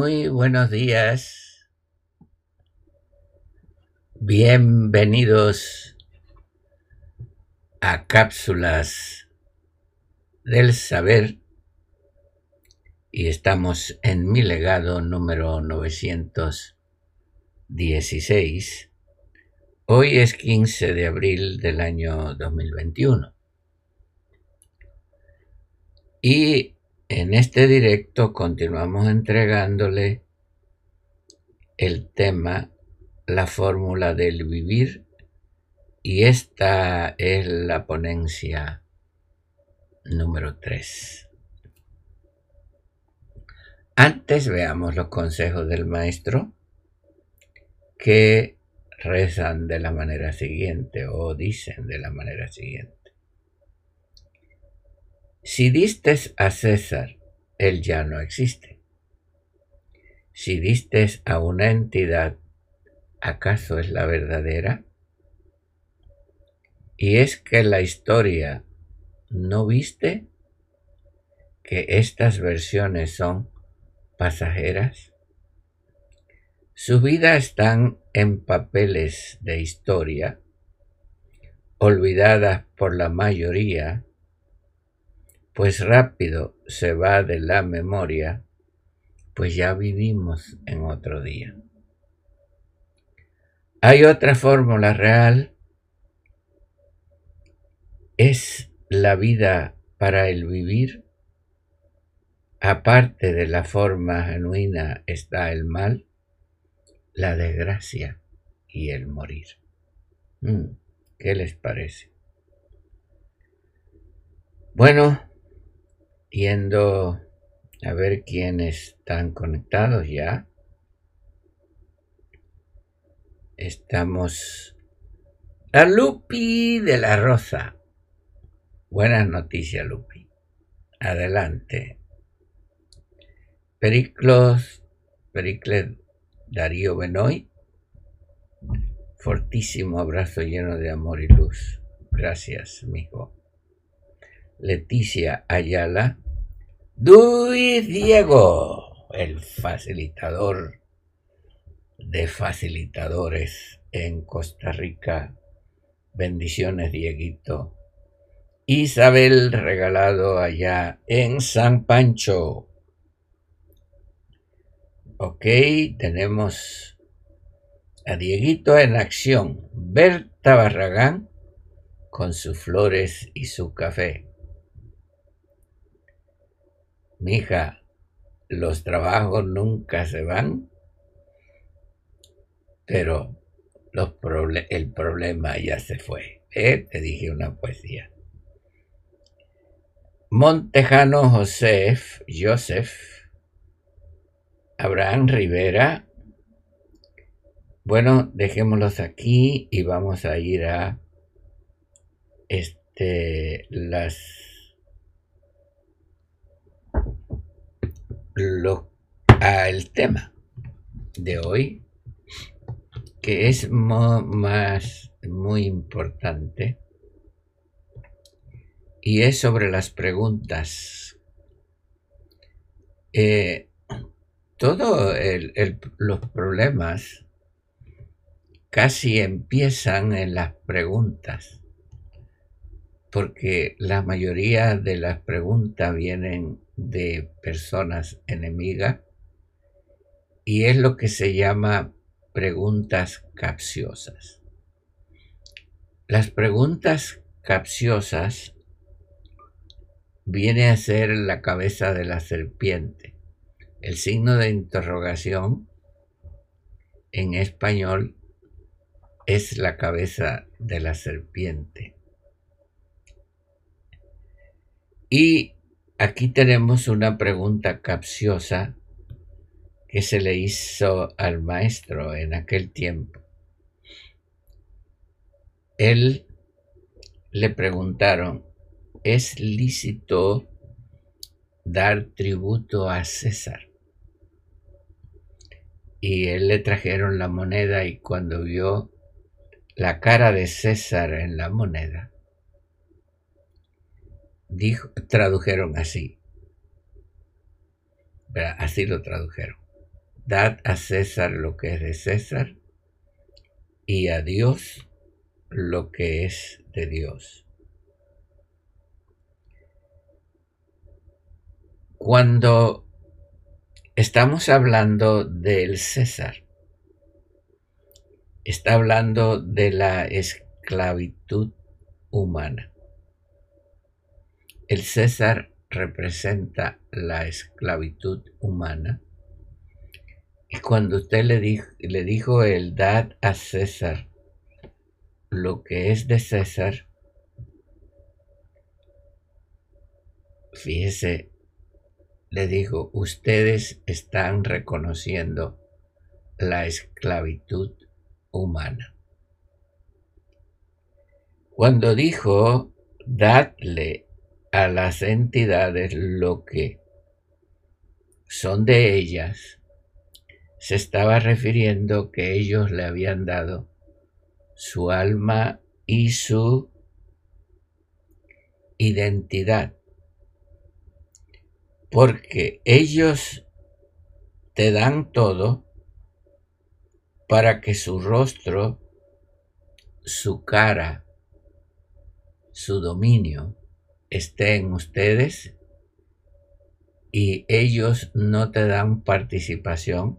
Muy buenos días. Bienvenidos a Cápsulas del Saber. Y estamos en mi legado número 916. Hoy es 15 de abril del año 2021. Y en este directo continuamos entregándole el tema, la fórmula del vivir, y esta es la ponencia número 3. Antes veamos los consejos del maestro que rezan de la manera siguiente o dicen de la manera siguiente. Si distes a César, él ya no existe. Si distes a una entidad, ¿acaso es la verdadera? Y es que la historia no viste que estas versiones son pasajeras. Su vida están en papeles de historia, olvidadas por la mayoría pues rápido se va de la memoria, pues ya vivimos en otro día. Hay otra fórmula real, es la vida para el vivir. Aparte de la forma genuina está el mal, la desgracia y el morir. Mm, ¿Qué les parece? Bueno, yendo a ver quiénes están conectados ya. Estamos a Lupi de la Rosa. Buenas noticias, Lupi. Adelante. Periclos, Pericles Darío Benoy. Fortísimo abrazo lleno de amor y luz. Gracias, mijo. Leticia Ayala, Luis Diego, el facilitador de facilitadores en Costa Rica. Bendiciones, Dieguito. Isabel regalado allá en San Pancho. Ok, tenemos a Dieguito en acción. Berta Barragán con sus flores y su café. Mija, los trabajos nunca se van, pero el problema ya se fue. ¿eh? Te dije una poesía. Montejano Josef, Joseph, Abraham Rivera. Bueno, dejémoslos aquí y vamos a ir a este, las lo, al tema de hoy, que es más muy importante, y es sobre las preguntas. Eh, todos los problemas casi empiezan en las preguntas, porque la mayoría de las preguntas vienen de personas enemigas y es lo que se llama preguntas capciosas. Las preguntas capciosas viene a ser la cabeza de la serpiente, el signo de interrogación en español es la cabeza de la serpiente. Y aquí tenemos una pregunta capciosa que se le hizo al maestro en aquel tiempo. Él le preguntaron, ¿es lícito dar tributo a César? Y él le trajeron la moneda y cuando vio la cara de César en la moneda, dijo, tradujeron así. Así lo tradujeron. Dad a César lo que es de César y a Dios lo que es de Dios. Cuando estamos hablando del César, está hablando de la esclavitud humana. El César representa la esclavitud humana. Y cuando usted le dijo, le dijo el dad a César lo que es de César, fíjese, le dijo, ustedes están reconociendo la esclavitud humana. Cuando dijo, dadle a las entidades lo que son de ellas, se estaba refiriendo que ellos le habían dado su alma y su identidad. Porque ellos te dan todo para que su rostro, su cara, su dominio esté en ustedes y ellos no te dan participación,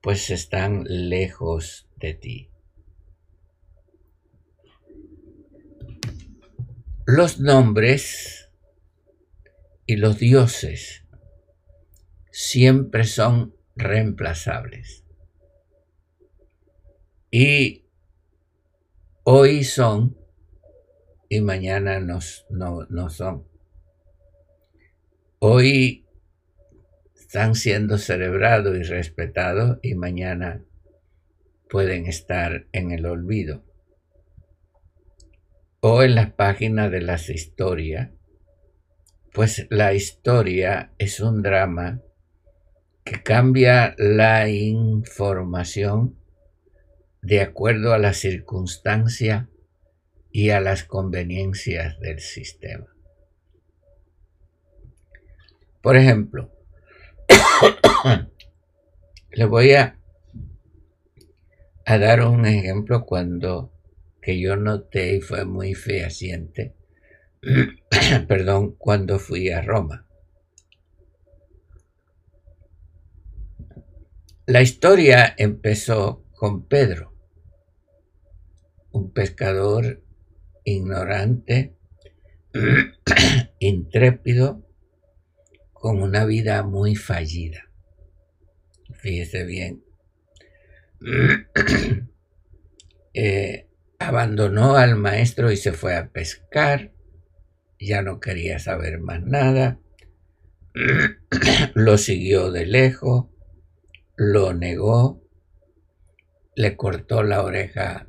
pues están lejos de ti. Los nombres y los dioses siempre son reemplazables. Y hoy son y mañana no, no son. Hoy están siendo celebrados y respetados y mañana pueden estar en el olvido o en las páginas de las historias, pues la historia es un drama que cambia la información de acuerdo a la circunstancia y a las conveniencias del sistema. Por ejemplo, le voy a, a dar un ejemplo cuando que yo noté y fue muy fehaciente, perdón, cuando fui a Roma. La historia empezó con Pedro, un pescador ignorante, intrépido, con una vida muy fallida. Fíjese bien. eh, abandonó al maestro y se fue a pescar, ya no quería saber más nada, lo siguió de lejos, lo negó, le cortó la oreja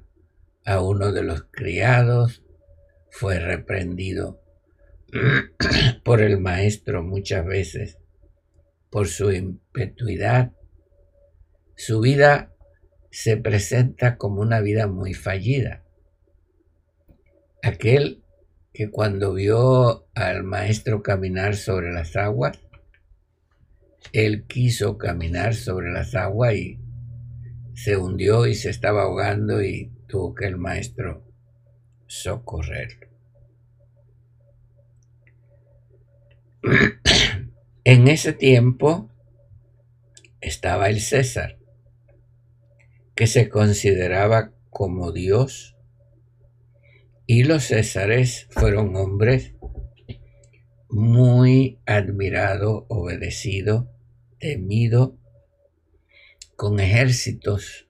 a uno de los criados, fue reprendido por el maestro muchas veces por su impetuidad. Su vida se presenta como una vida muy fallida. Aquel que cuando vio al maestro caminar sobre las aguas, él quiso caminar sobre las aguas y se hundió y se estaba ahogando y tuvo que el maestro socorrerlo. En ese tiempo estaba el César, que se consideraba como Dios, y los Césares fueron hombres muy admirado, obedecido, temido, con ejércitos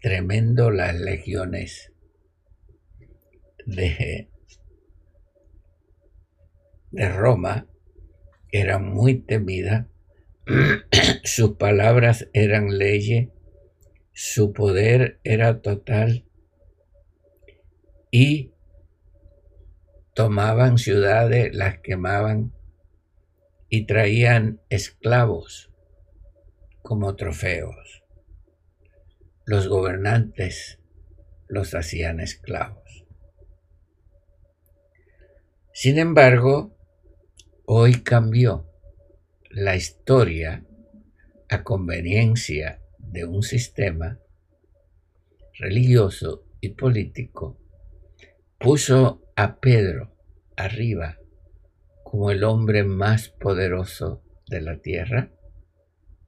tremendo las legiones de, de Roma, eran muy temidas, sus palabras eran leyes, su poder era total y tomaban ciudades, las quemaban y traían esclavos como trofeos. Los gobernantes los hacían esclavos. Sin embargo, hoy cambió la historia a conveniencia de un sistema religioso y político, puso a Pedro arriba como el hombre más poderoso de la tierra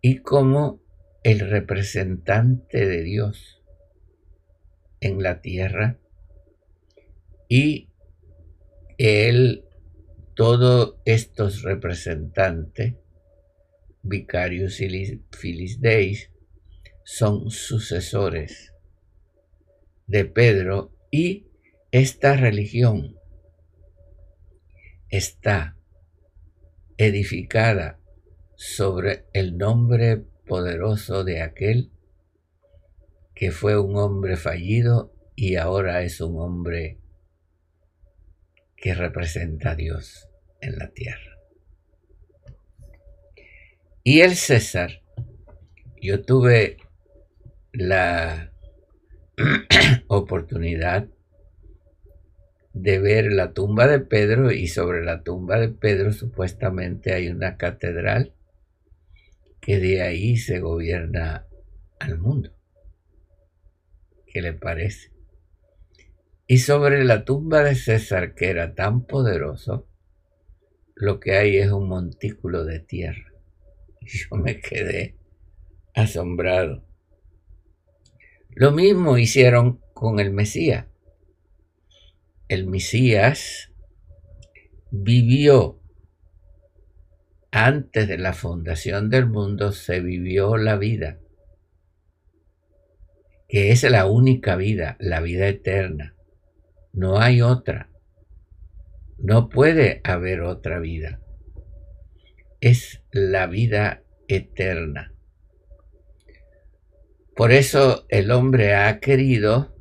y como el representante de Dios en la tierra y él, todos estos representantes, vicarios y filisteis, son sucesores de Pedro y esta religión está edificada sobre el nombre poderoso de aquel que fue un hombre fallido y ahora es un hombre que representa a Dios en la tierra. Y el César, yo tuve la oportunidad de ver la tumba de Pedro y sobre la tumba de Pedro supuestamente hay una catedral que de ahí se gobierna al mundo. ¿Qué le parece? Y sobre la tumba de César, que era tan poderoso, lo que hay es un montículo de tierra. Y yo me quedé asombrado. Lo mismo hicieron con el Mesías el Mesías vivió antes de la fundación del mundo, se vivió la vida, que es la única vida, la vida eterna. No hay otra. No puede haber otra vida. Es la vida eterna. Por eso el hombre ha querido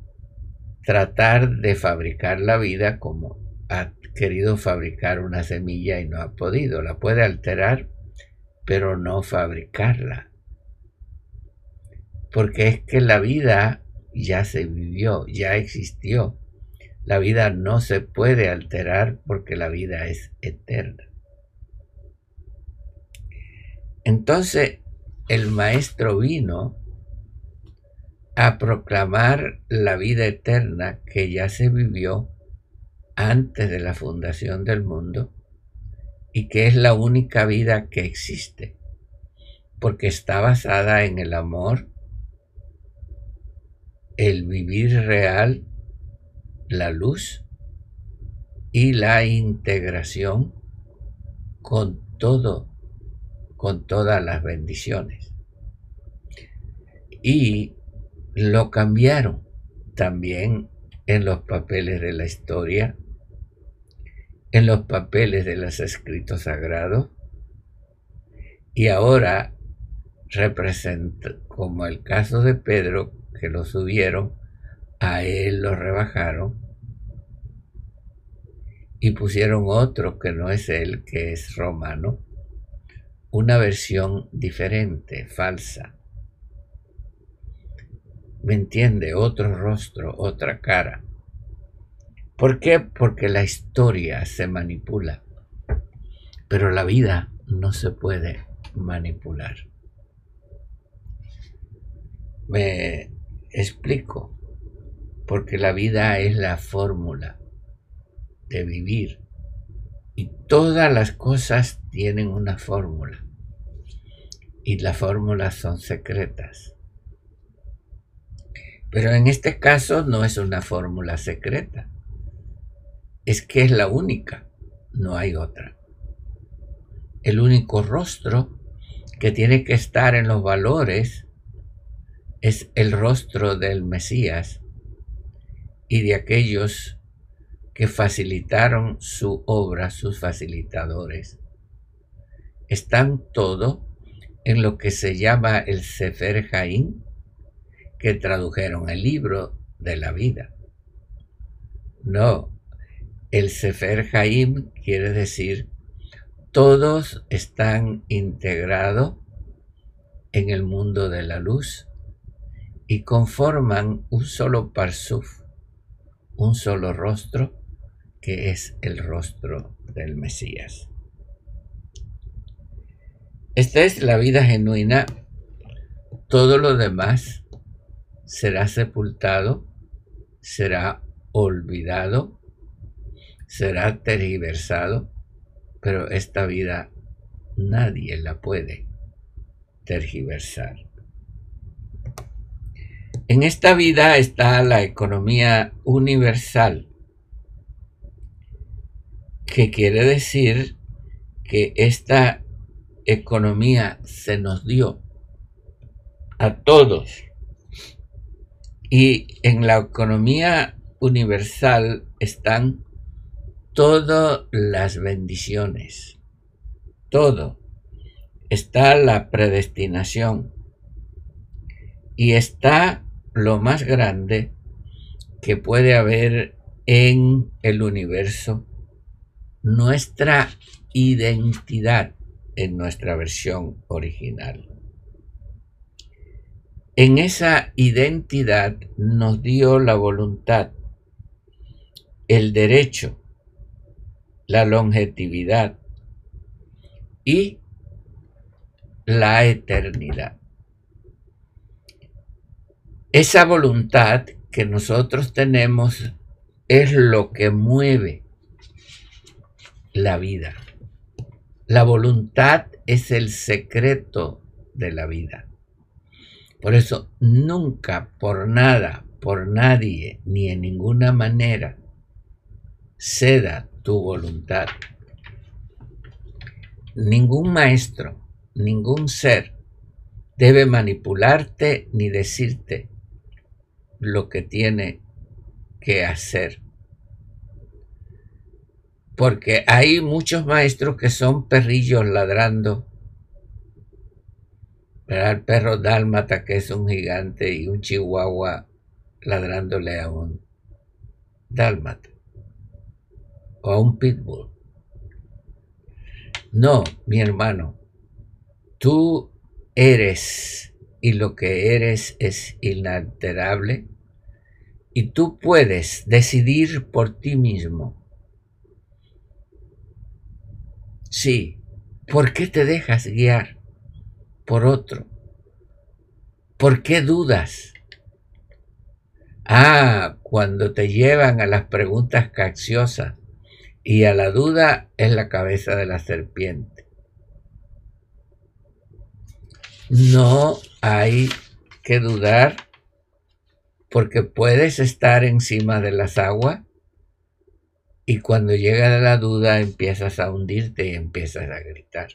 tratar de fabricar la vida como ha querido fabricar una semilla y no ha podido. La puede alterar, pero no fabricarla. Porque es que la vida ya se vivió, ya existió. La vida no se puede alterar porque la vida es eterna. Entonces el maestro vino a proclamar la vida eterna que ya se vivió antes de la fundación del mundo y que es la única vida que existe, porque está basada en el amor, el vivir real, la luz y la integración con todo, con todas las bendiciones. Y lo cambiaron también en los papeles de la historia, en los papeles de los escritos sagrados, y ahora representa, como el caso de Pedro, que lo subieron, a él lo rebajaron y pusieron otro que no es él, que es romano, una versión diferente, falsa. ¿Me entiende? Otro rostro, otra cara. ¿Por qué? Porque la historia se manipula, pero la vida no se puede manipular. Me explico, porque la vida es la fórmula de vivir y todas las cosas tienen una fórmula y las fórmulas son secretas. Pero en este caso no es una fórmula secreta. Es que es la única, no hay otra. El único rostro que tiene que estar en los valores es el rostro del Mesías y de aquellos que facilitaron su obra, sus facilitadores. Están todo en lo que se llama el Sefer Jaín, que tradujeron el libro de la vida. No, el Sefer Jaim quiere decir todos están integrados en el mundo de la luz y conforman un solo parsuf, un solo rostro que es el rostro del Mesías. Esta es la vida genuina. Todo lo demás será sepultado, será olvidado, será tergiversado, pero esta vida nadie la puede tergiversar. En esta vida está la economía universal, que quiere decir que esta economía se nos dio a todos. Y en la economía universal están todas las bendiciones, todo. Está la predestinación y está lo más grande que puede haber en el universo, nuestra identidad en nuestra versión original. En esa identidad nos dio la voluntad, el derecho, la longevidad y la eternidad. Esa voluntad que nosotros tenemos es lo que mueve la vida. La voluntad es el secreto de la vida. Por eso nunca, por nada, por nadie, ni en ninguna manera, ceda tu voluntad. Ningún maestro, ningún ser debe manipularte ni decirte lo que tiene que hacer. Porque hay muchos maestros que son perrillos ladrando. El perro dálmata que es un gigante y un chihuahua ladrándole a un dálmata o a un pitbull. No, mi hermano, tú eres y lo que eres es inalterable y tú puedes decidir por ti mismo. Sí, ¿por qué te dejas guiar por otro? ¿Por qué dudas? Ah, cuando te llevan a las preguntas capciosas y a la duda es la cabeza de la serpiente. No hay que dudar porque puedes estar encima de las aguas y cuando llega la duda empiezas a hundirte y empiezas a gritar.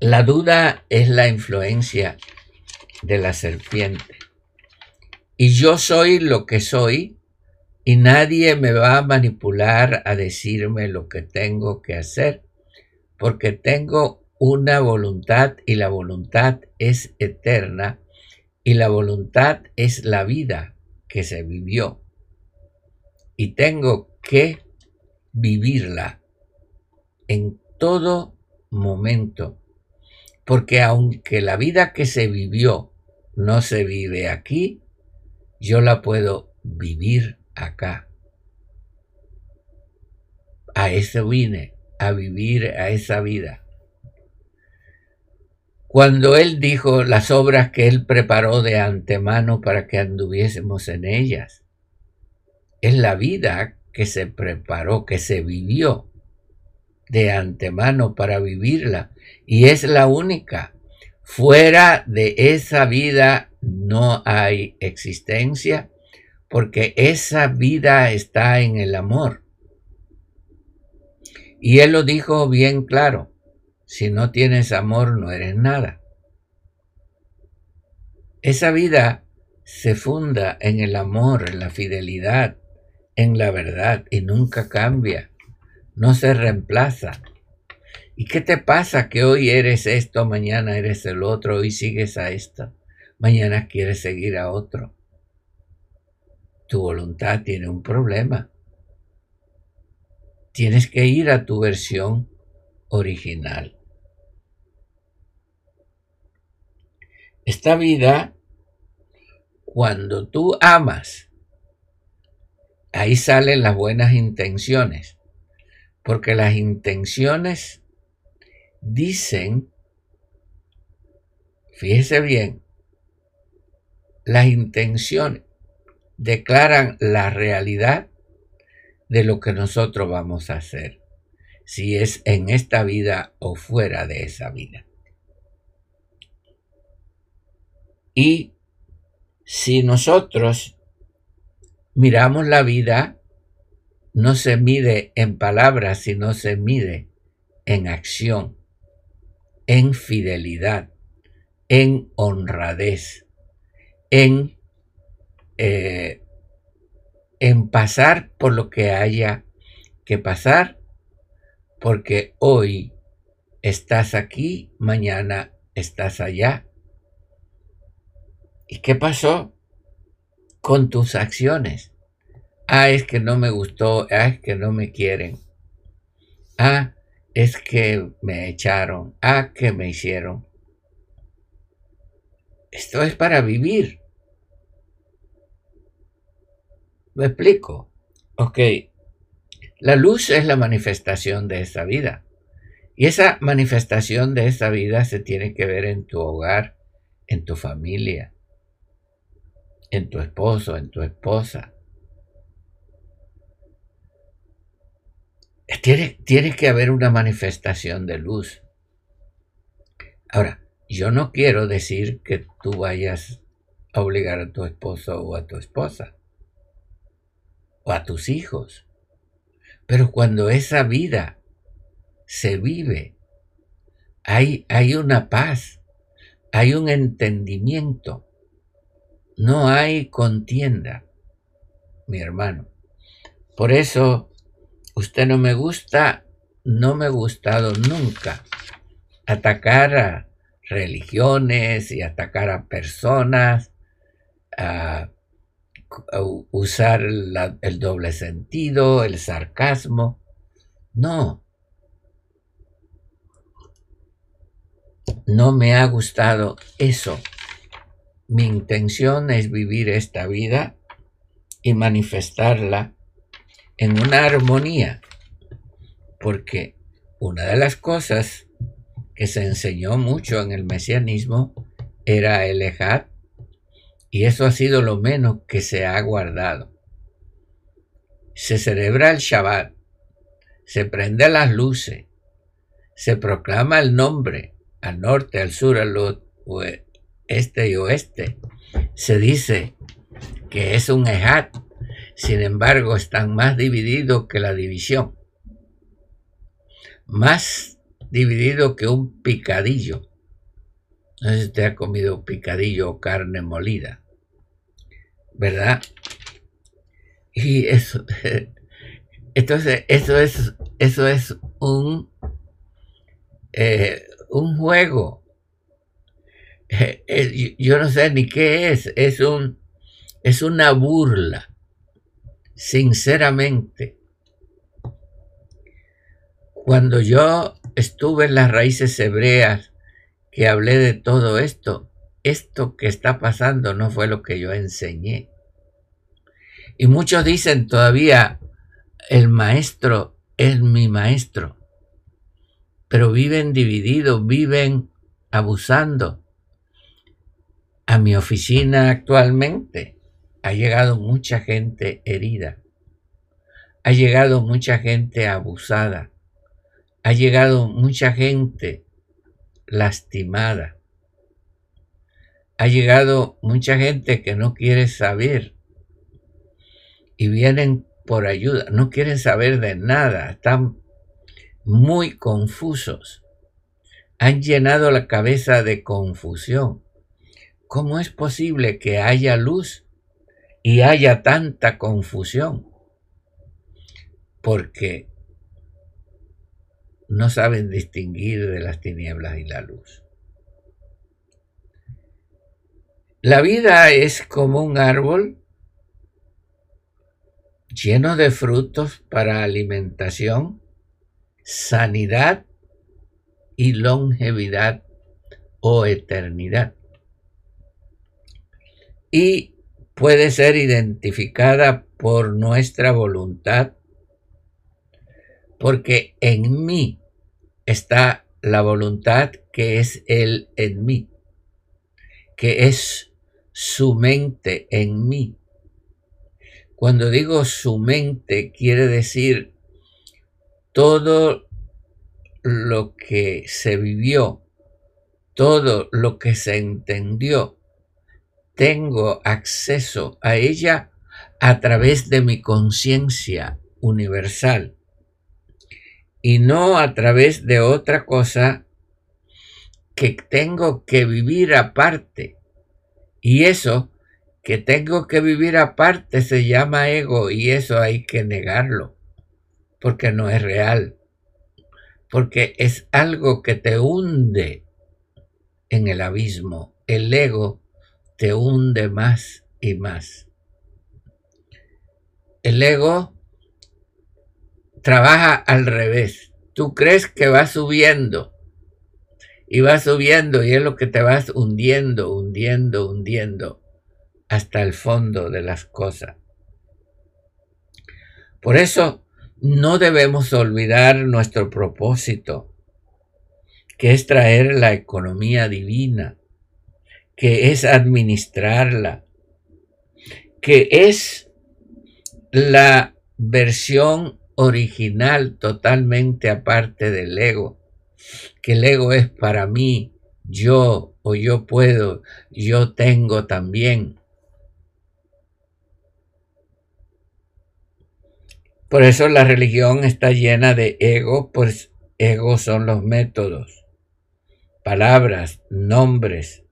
La duda es la influencia de la serpiente. Y yo soy lo que soy y nadie me va a manipular a decirme lo que tengo que hacer, porque tengo una voluntad y la voluntad es eterna y la voluntad es la vida que se vivió. Y tengo que vivirla en todo momento, porque aunque la vida que se vivió no se vive aquí, yo la puedo vivir acá. A eso vine, a vivir a esa vida. Cuando Él dijo las obras que Él preparó de antemano para que anduviésemos en ellas, es la vida que se preparó, que se vivió de antemano para vivirla y es la única. Fuera de esa vida no hay existencia porque esa vida está en el amor. Y él lo dijo bien claro, si no tienes amor no eres nada. Esa vida se funda en el amor, en la fidelidad, en la verdad y nunca cambia, no se reemplaza. ¿Y qué te pasa que hoy eres esto, mañana eres el otro, hoy sigues a esto, mañana quieres seguir a otro? Tu voluntad tiene un problema. Tienes que ir a tu versión original. Esta vida, cuando tú amas, ahí salen las buenas intenciones, porque las intenciones dicen, fíjese bien, las intenciones declaran la realidad de lo que nosotros vamos a hacer, si es en esta vida o fuera de esa vida. Y si nosotros miramos la vida, no se mide en palabras, sino se mide en acción, en fidelidad, en honradez, en, eh, en pasar por lo que haya que pasar, porque hoy estás aquí, mañana estás allá. ¿Y qué pasó con tus acciones? Ah, es que no me gustó, ah, es que no me quieren. Ah, es que me echaron, ah, que me hicieron. Esto es para vivir. ¿Me explico? Ok, la luz es la manifestación de esa vida. Y esa manifestación de esa vida se tiene que ver en tu hogar, en tu familia, en tu esposo, en tu esposa. Tiene, tiene que haber una manifestación de luz. Ahora, yo no quiero decir que tú vayas a obligar a tu esposo o a tu esposa o a tus hijos. Pero cuando esa vida se vive, hay, hay una paz, hay un entendimiento, no hay contienda, mi hermano. Por eso, usted no me gusta, no me ha gustado nunca atacar a religiones y atacar a personas, a usar el doble sentido, el sarcasmo. No. No me ha gustado eso. Mi intención es vivir esta vida y manifestarla en una armonía. Porque una de las cosas que se enseñó mucho en el mesianismo era el ejat y eso ha sido lo menos que se ha guardado. Se celebra el Shabbat, se prende las luces, se proclama el nombre al norte, al sur, al este y oeste. Se dice que es un ejat, sin embargo están más divididos que la división. Más dividido que un picadillo. No sé si usted ha comido picadillo o carne molida. ¿verdad? Y eso, entonces, eso es, eso es un, eh, un juego. Yo no sé ni qué es, es un, es una burla, sinceramente. Cuando yo estuve en las raíces hebreas, que hablé de todo esto, esto que está pasando no fue lo que yo enseñé. Y muchos dicen todavía, el maestro es mi maestro, pero viven divididos, viven abusando. A mi oficina actualmente. Ha llegado mucha gente herida, ha llegado mucha gente abusada, ha llegado mucha gente lastimada. Ha llegado mucha gente que no quiere saber. Y vienen por ayuda, no quieren saber de nada, están muy confusos, han llenado la cabeza de confusión, ¿cómo es posible que haya luz y haya tanta confusión? Porque no saben distinguir de las tinieblas y la luz. La vida es como un árbol lleno de frutos para alimentación, sanidad y longevidad o eternidad. Y puede ser identificada por nuestra voluntad, porque en mí está la voluntad que es Él en mí, que es su mente en mí. Cuando digo su mente, quiere decir todo lo que se vivió, todo lo que se entendió. Tengo acceso a ella a través de mi conciencia universal y no a través de otra cosa que tengo que vivir aparte y eso que tengo que vivir aparte se llama ego y eso hay que negarlo, porque no es real, porque es algo que te hunde en el abismo. El ego te hunde más y más. El ego trabaja al revés. Tú crees que va subiendo y va subiendo y es lo que te vas hundiendo, hundiendo, hundiendo hasta el fondo de las cosas. Por eso no debemos olvidar nuestro propósito, que es traer la economía divina, que es administrarla, que es la versión original totalmente aparte del ego que el ego es para mí, yo o yo puedo, yo tengo también. Por eso la religión está llena de ego, pues ego son los métodos, palabras, nombres,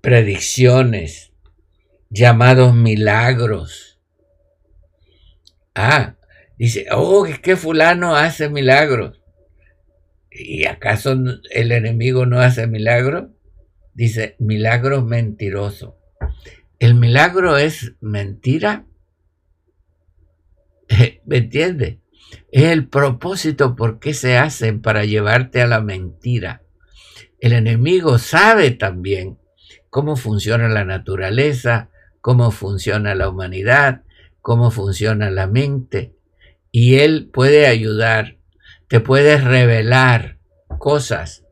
predicciones, llamados milagros. Ah, dice, oh, es que fulano hace milagros. ¿Y acaso el enemigo no hace milagro? Dice, milagro mentiroso. ¿El milagro es mentira? ¿Me entiende? Es el propósito por qué se hacen para llevarte a la mentira. El enemigo sabe también cómo funciona la naturaleza, cómo funciona la humanidad, cómo funciona la mente, y él puede ayudar te puedes revelar cosas,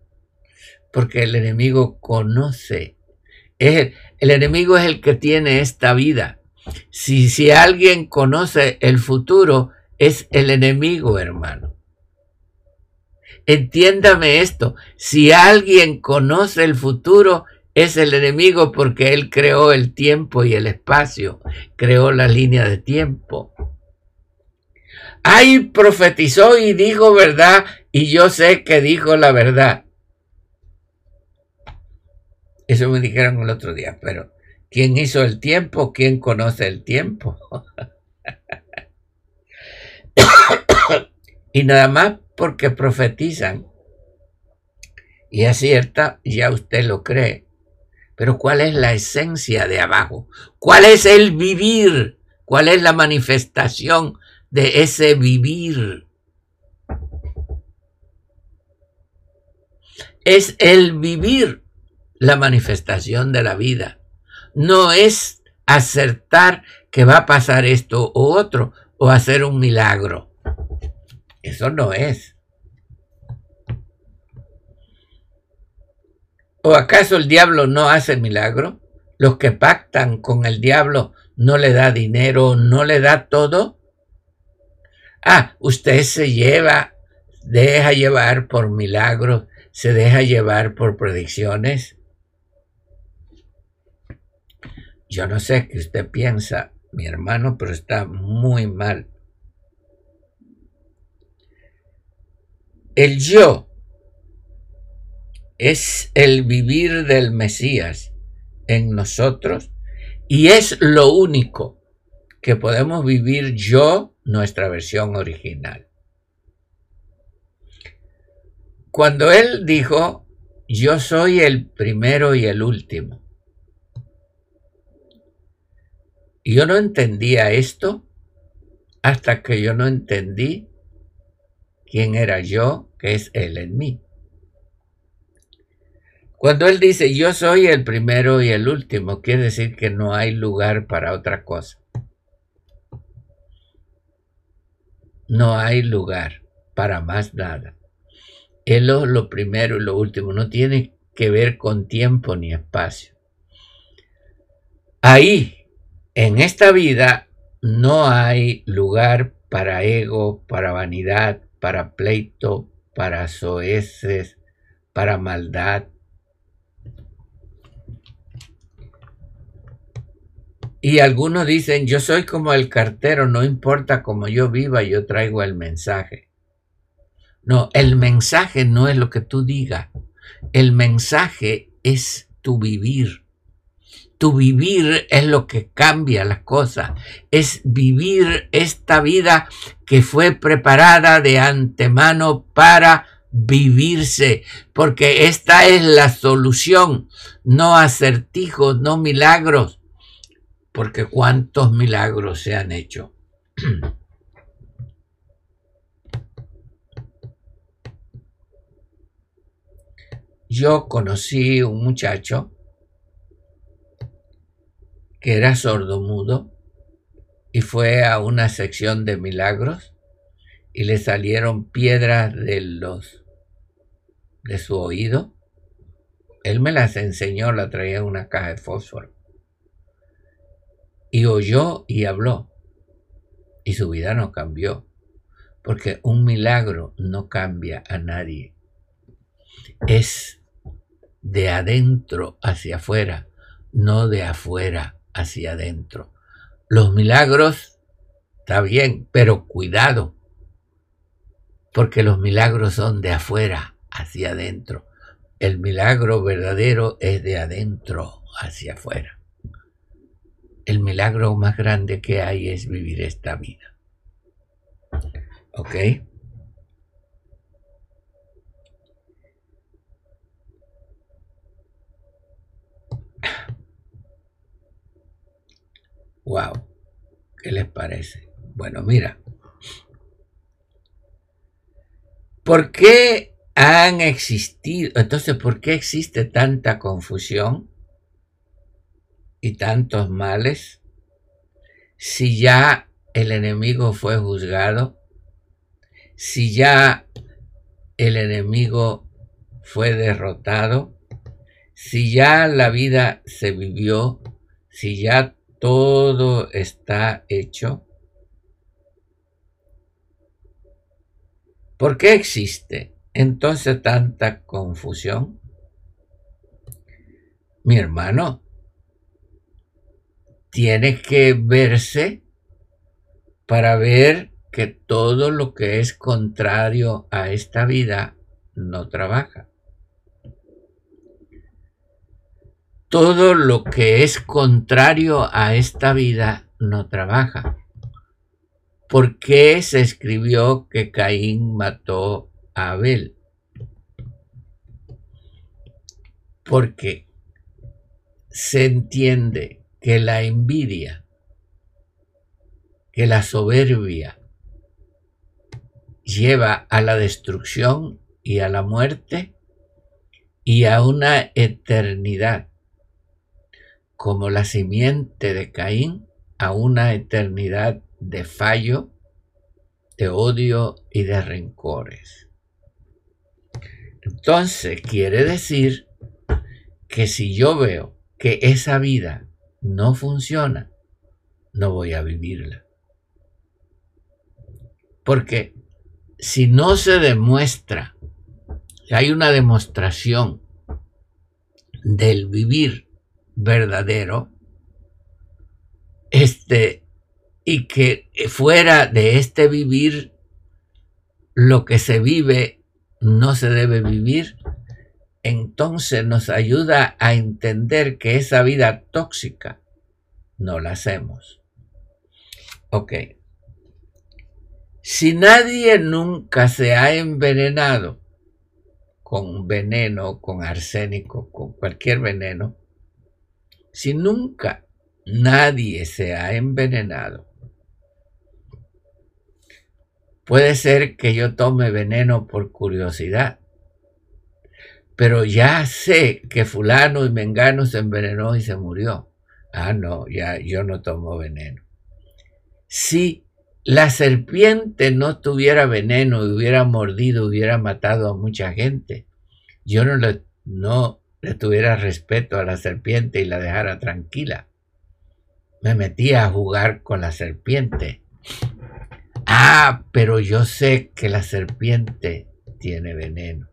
porque el enemigo conoce. el, el enemigo es el que tiene esta vida. Si, si alguien conoce el futuro, es el enemigo, hermano. Entiéndame esto, si alguien conoce el futuro, es el enemigo porque él creó el tiempo y el espacio, creó la línea de tiempo. Ay, profetizó y dijo verdad, y yo sé que dijo la verdad. Eso me dijeron el otro día, pero ¿quién hizo el tiempo? ¿Quién conoce el tiempo? y nada más porque profetizan y acierta, ya usted lo cree. Pero ¿cuál es la esencia de abajo? ¿Cuál es el vivir? ¿Cuál es la manifestación de ese vivir. Es el vivir la manifestación de la vida. No es acertar que va a pasar esto o otro o hacer un milagro. Eso no es. ¿O acaso el diablo no hace milagro? Los que pactan con el diablo no le da dinero, no le da todo. Ah, usted se lleva, deja llevar por milagros, se deja llevar por predicciones. Yo no sé qué usted piensa, mi hermano, pero está muy mal. El yo es el vivir del Mesías en nosotros y es lo único que podemos vivir yo, nuestra versión original. Cuando él dijo, yo soy el primero y el último, yo no entendía esto hasta que yo no entendí quién era yo, que es él en mí. Cuando él dice yo soy el primero y el último, quiere decir que no hay lugar para otra cosa. No hay lugar para más nada. Él es lo primero y lo último, no tiene que ver con tiempo ni espacio. Ahí, en esta vida, no hay lugar para ego, para vanidad, para pleito, para soeces, para maldad, Y algunos dicen, yo soy como el cartero, no importa cómo yo viva, yo traigo el mensaje. No, el mensaje no es lo que tú digas. El mensaje es tu vivir. Tu vivir es lo que cambia las cosas. Es vivir esta vida que fue preparada de antemano para vivirse, porque esta es la solución, no acertijos, no milagros porque cuántos milagros se han hecho. Yo conocí un muchacho que era sordomudo y fue a una sección de milagros y le salieron piedras de los de su oído. Él me las enseñó, la traía en una caja de fósforo y oyó y habló. Y su vida no cambió, porque un milagro no cambia a nadie. Es de adentro hacia afuera, no de afuera hacia adentro. Los milagros, está bien, pero cuidado, porque los milagros son de afuera hacia adentro. El milagro verdadero es de adentro hacia afuera el milagro más grande que hay es vivir esta vida. ¿Ok? Wow, ¿qué les parece? Bueno, mira. ¿Por qué han existido? Entonces, ¿por qué existe tanta confusión? Y tantos males? Si ya el enemigo fue juzgado, si ya el enemigo fue derrotado, si ya la vida se vivió, si ya todo está hecho, ¿por qué existe entonces tanta confusión? Mi hermano, tiene que verse para ver que todo lo que es contrario a esta vida no trabaja. Todo lo que es contrario a esta vida no trabaja. ¿Por qué se escribió que Caín mató a Abel? Porque se entiende que la envidia, que la soberbia lleva a la destrucción y a la muerte y a una eternidad, como la simiente de Caín a una eternidad de fallo, de odio y de rencores. Entonces quiere decir que si yo veo que esa vida no funciona, no voy a vivirla. Porque si no se demuestra, hay una demostración del vivir verdadero, este, y que fuera de este vivir, lo que se vive no se debe vivir, entonces nos ayuda a entender que esa vida tóxica no la hacemos. Ok. Si nadie nunca se ha envenenado con veneno, con arsénico, con cualquier veneno, si nunca nadie se ha envenenado, puede ser que yo tome veneno por curiosidad, pero ya sé que fulano y mengano se envenenó y se murió. Ah, no, ya yo no tomo veneno. Si la serpiente no tuviera veneno y hubiera mordido, hubiera matado a mucha gente, yo no le, no le tuviera respeto a la serpiente y la dejara tranquila. Me metía a jugar con la serpiente. Ah, pero yo sé que la serpiente tiene veneno.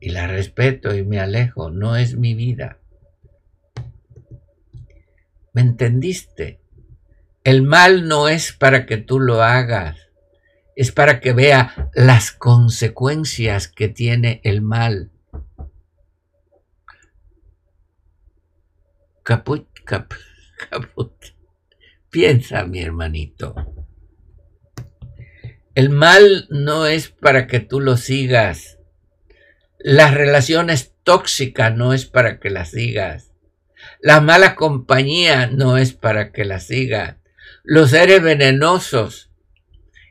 Y la respeto y me alejo. No es mi vida. ¿Me entendiste? El mal no es para que tú lo hagas, es para que vea las consecuencias que tiene el mal. Caput, caput, caput. Piensa, mi hermanito. El mal no es para que tú lo sigas. Las relaciones tóxicas no es para que las sigas. La mala compañía no es para que las sigas. Los seres venenosos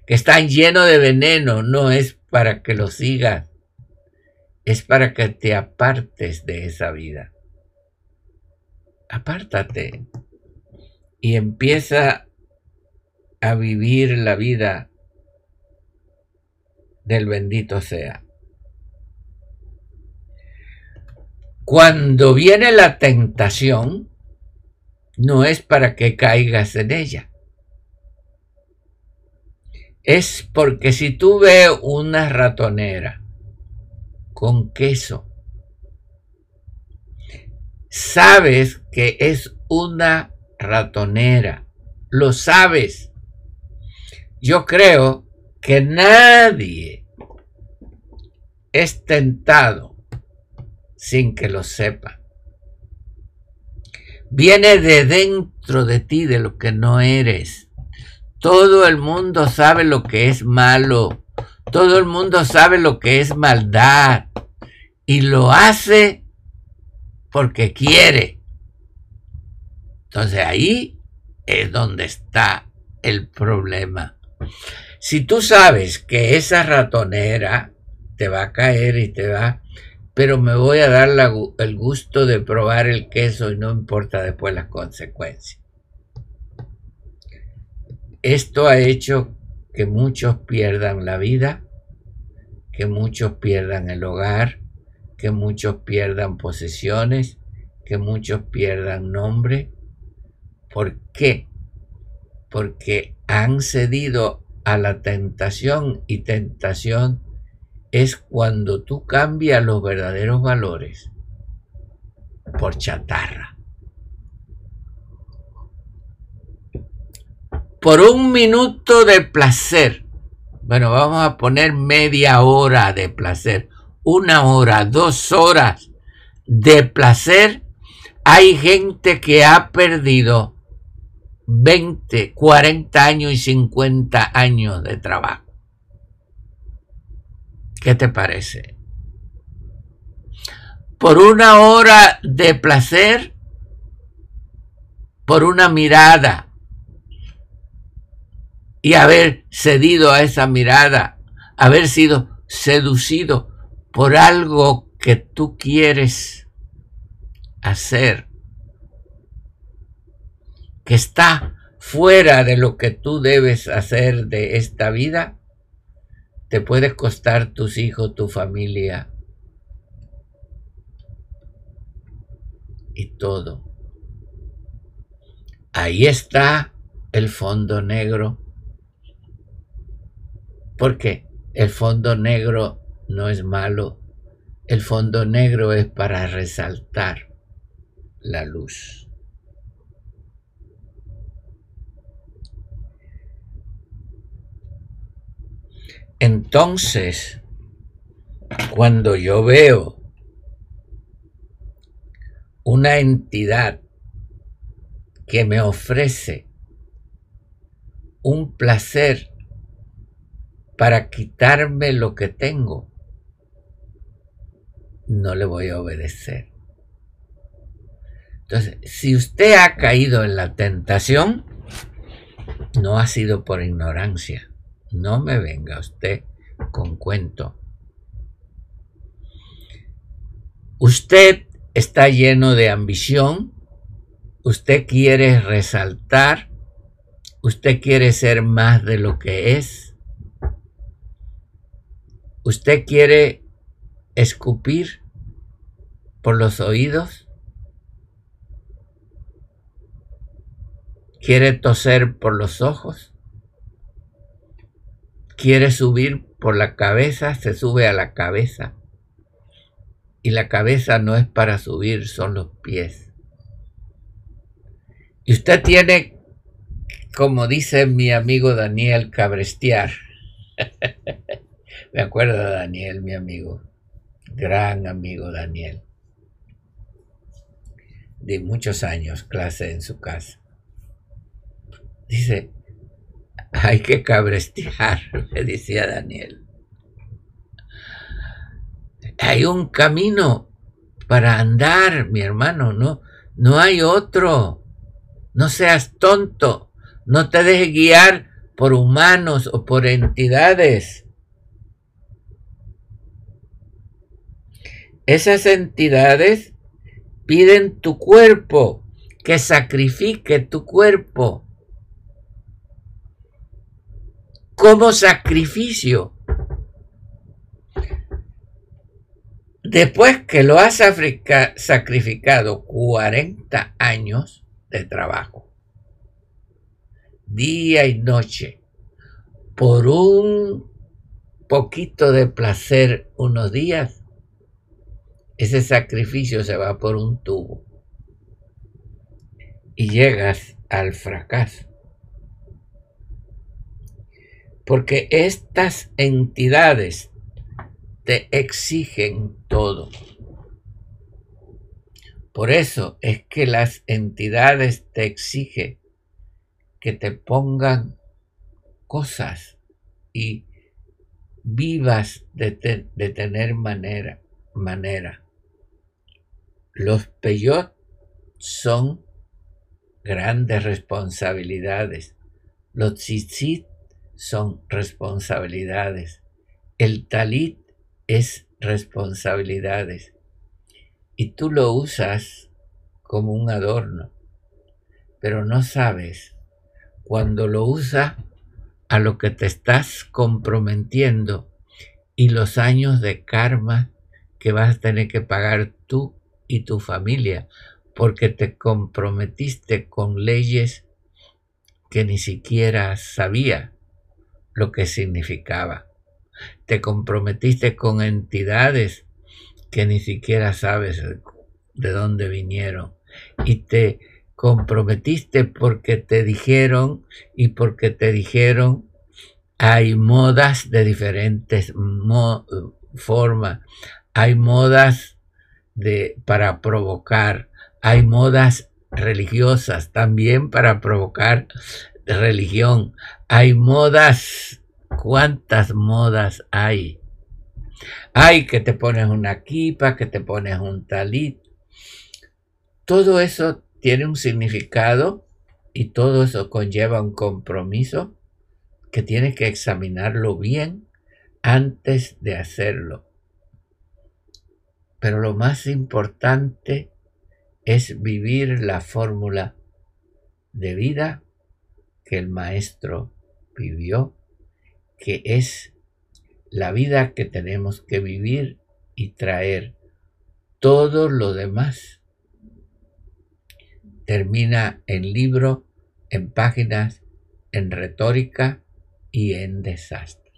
que están llenos de veneno no es para que los sigas, es para que te apartes de esa vida. Apártate y empieza a vivir la vida del bendito sea. Cuando viene la tentación, no es para que caigas en ella es porque si tú ves una ratonera con queso, sabes que es una ratonera, lo sabes. Yo creo que nadie es tentado sin que lo sepa. Viene de dentro de ti, de lo que no eres. Todo el mundo sabe lo que es malo. Todo el mundo sabe lo que es maldad. Y lo hace porque quiere. Entonces ahí es donde está el problema. Si tú sabes que esa ratonera te va a caer y te va, pero me voy a dar el gusto de probar el queso y no importa después las consecuencias. Esto ha hecho que muchos pierdan la vida, que muchos pierdan el hogar, que muchos pierdan posesiones, que muchos pierdan nombre. ¿Por qué? Porque han cedido a la tentación y tentación es cuando tú cambias los verdaderos valores por chatarra. por un minuto de placer. Bueno, vamos a poner media hora de placer, una hora, dos horas de placer. Hay gente que ha perdido 20, 40 años y 50 años de trabajo. ¿Qué te parece? Por una hora de placer, por una mirada, y haber cedido a esa mirada, haber sido seducido por algo que tú quieres hacer, que está fuera de lo que tú debes hacer de esta vida, te puede costar tus hijos, tu familia y todo. Ahí está el fondo negro porque el fondo negro no es malo, el fondo negro es para resaltar la luz. Entonces, cuando yo veo una entidad que me ofrece un placer para quitarme lo que tengo, no le voy a obedecer. Entonces, si usted ha caído en la tentación, no ha sido por ignorancia. No me venga usted con cuento. Usted está lleno de ambición, usted quiere resaltar, usted quiere ser más de lo que es, usted quiere escupir por los oídos, quiere toser por los ojos, quiere subir por la cabeza, se sube a la cabeza. Y la cabeza no es para subir, son los pies. Y usted tiene, como dice mi amigo Daniel, cabrestear. Me acuerdo de Daniel, mi amigo. Gran amigo Daniel. De muchos años, clase en su casa. Dice, hay que cabrestear, me decía Daniel. Hay un camino para andar, mi hermano, no, no hay otro. No seas tonto, no te dejes guiar por humanos o por entidades. Esas entidades piden tu cuerpo, que sacrifique tu cuerpo. Como sacrificio. Después que lo has sacrificado 40 años de trabajo, día y noche, por un poquito de placer unos días, ese sacrificio se va por un tubo y llegas al fracaso. Porque estas entidades te exigen todo. Por eso es que las entidades te exigen que te pongan cosas y vivas de, tener manera, manera. Los peyot son grandes responsabilidades. Los tzitzit son responsabilidades. El talit es responsabilidades. Y tú lo usas como un adorno, pero no sabes cuando lo usas a lo que te estás comprometiendo y los años de karma que vas a tener que pagar tú y tu familia, porque te comprometiste con leyes que ni siquiera sabía lo que significaba. Te comprometiste con entidades que ni siquiera sabes de dónde vinieron. Y te comprometiste porque te dijeron y porque te dijeron hay modas de diferentes formas. Hay modas de, para provocar. Hay modas religiosas también para provocar religión. Hay modas. ¿Cuántas modas hay? Hay que te pones una kipa, que te pones un talit. Todo eso tiene un significado y todo eso conlleva un compromiso que tienes que examinarlo bien antes de hacerlo. Pero lo más importante es vivir la fórmula de vida que el maestro vivió, que es la vida que tenemos que vivir y traer. Todo lo demás termina en libro, en páginas, en retórica y en desastre.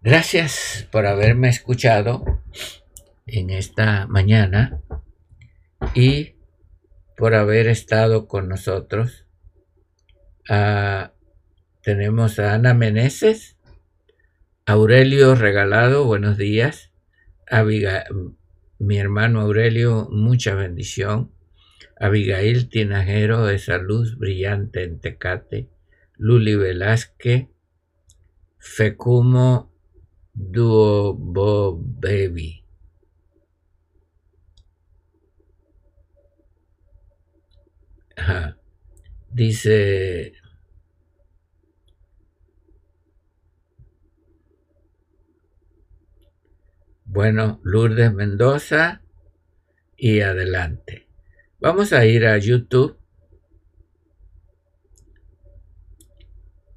Gracias por haberme escuchado en esta mañana y por haber estado con nosotros tenemos a Ana Meneses, Aurelio Regalado, buenos días, mi hermano Aurelio, mucha bendición. Abigail Tinajero, esa luz brillante en Tecate. Luli Velázquez, Fecumo Duo Bo Baby. Dice Bueno, Lourdes Mendoza y adelante. Vamos a ir a YouTube.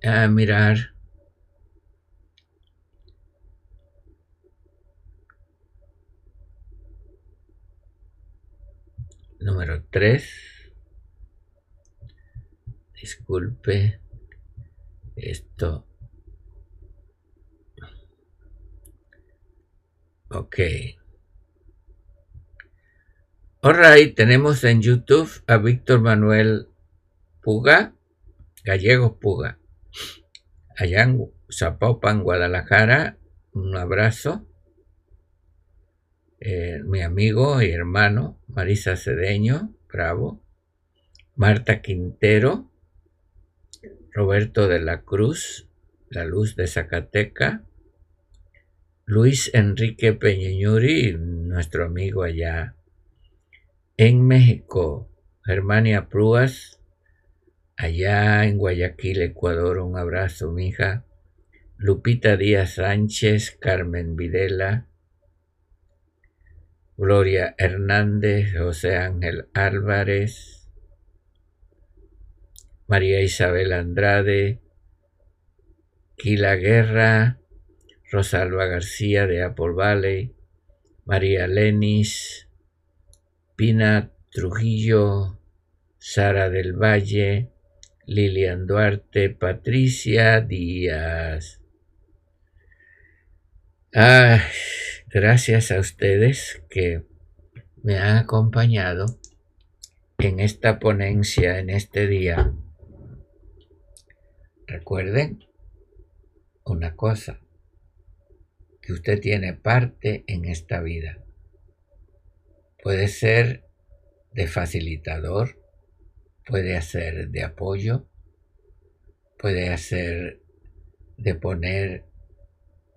A mirar. Número 3 disculpe esto. Ok. Alright tenemos en youtube a víctor manuel puga gallegos puga. Allá en Zapopan Guadalajara un abrazo. Eh, mi amigo y hermano Marisa Cedeño, bravo, Marta Quintero, Roberto de la Cruz, La Luz de Zacateca, Luis Enrique Peñeñuri, nuestro amigo allá en México, Germania Prúas, allá en Guayaquil, Ecuador, un abrazo, mija. Lupita Díaz Sánchez, Carmen Videla, Gloria Hernández, José Ángel Álvarez, María Isabel Andrade, Quila Guerra, Rosalba García de Apple Valley, María Lenis, Pina Trujillo, Sara del Valle, Lilian Duarte, Patricia Díaz. Gracias a ustedes que me han acompañado en esta ponencia, en este día. Recuerden una cosa, que usted tiene parte en esta vida. Puede ser de facilitador, puede ser de apoyo, puede ser de poner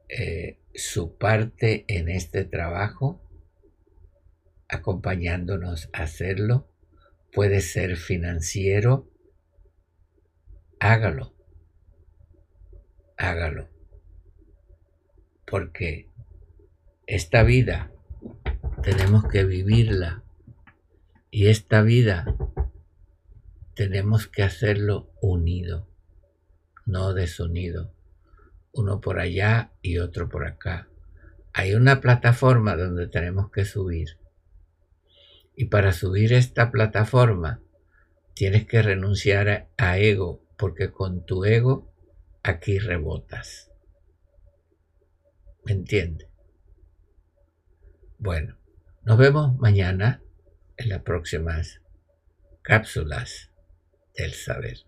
eh, su parte en este trabajo, acompañándonos a hacerlo. Puede ser financiero. Hágalo. Hágalo. Porque esta vida tenemos que vivirla. Y esta vida tenemos que hacerlo unido, no desunido uno por allá y otro por acá. Hay una plataforma donde tenemos que subir. Y para subir esta plataforma tienes que renunciar a, ego, porque con tu ego aquí rebotas. ¿Me entiendes? Bueno, nos vemos mañana en las próximas cápsulas del saber.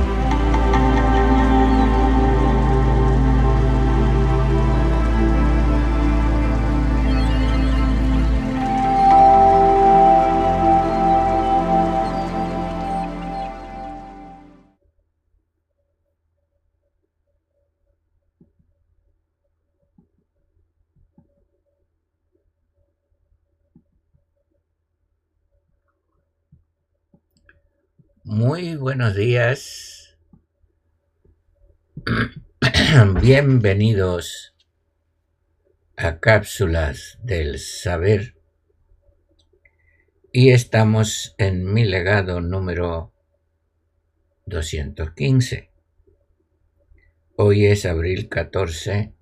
Muy buenos días. Bienvenidos a Cápsulas del Saber. Y estamos en mi legado número 215. Hoy es abril 14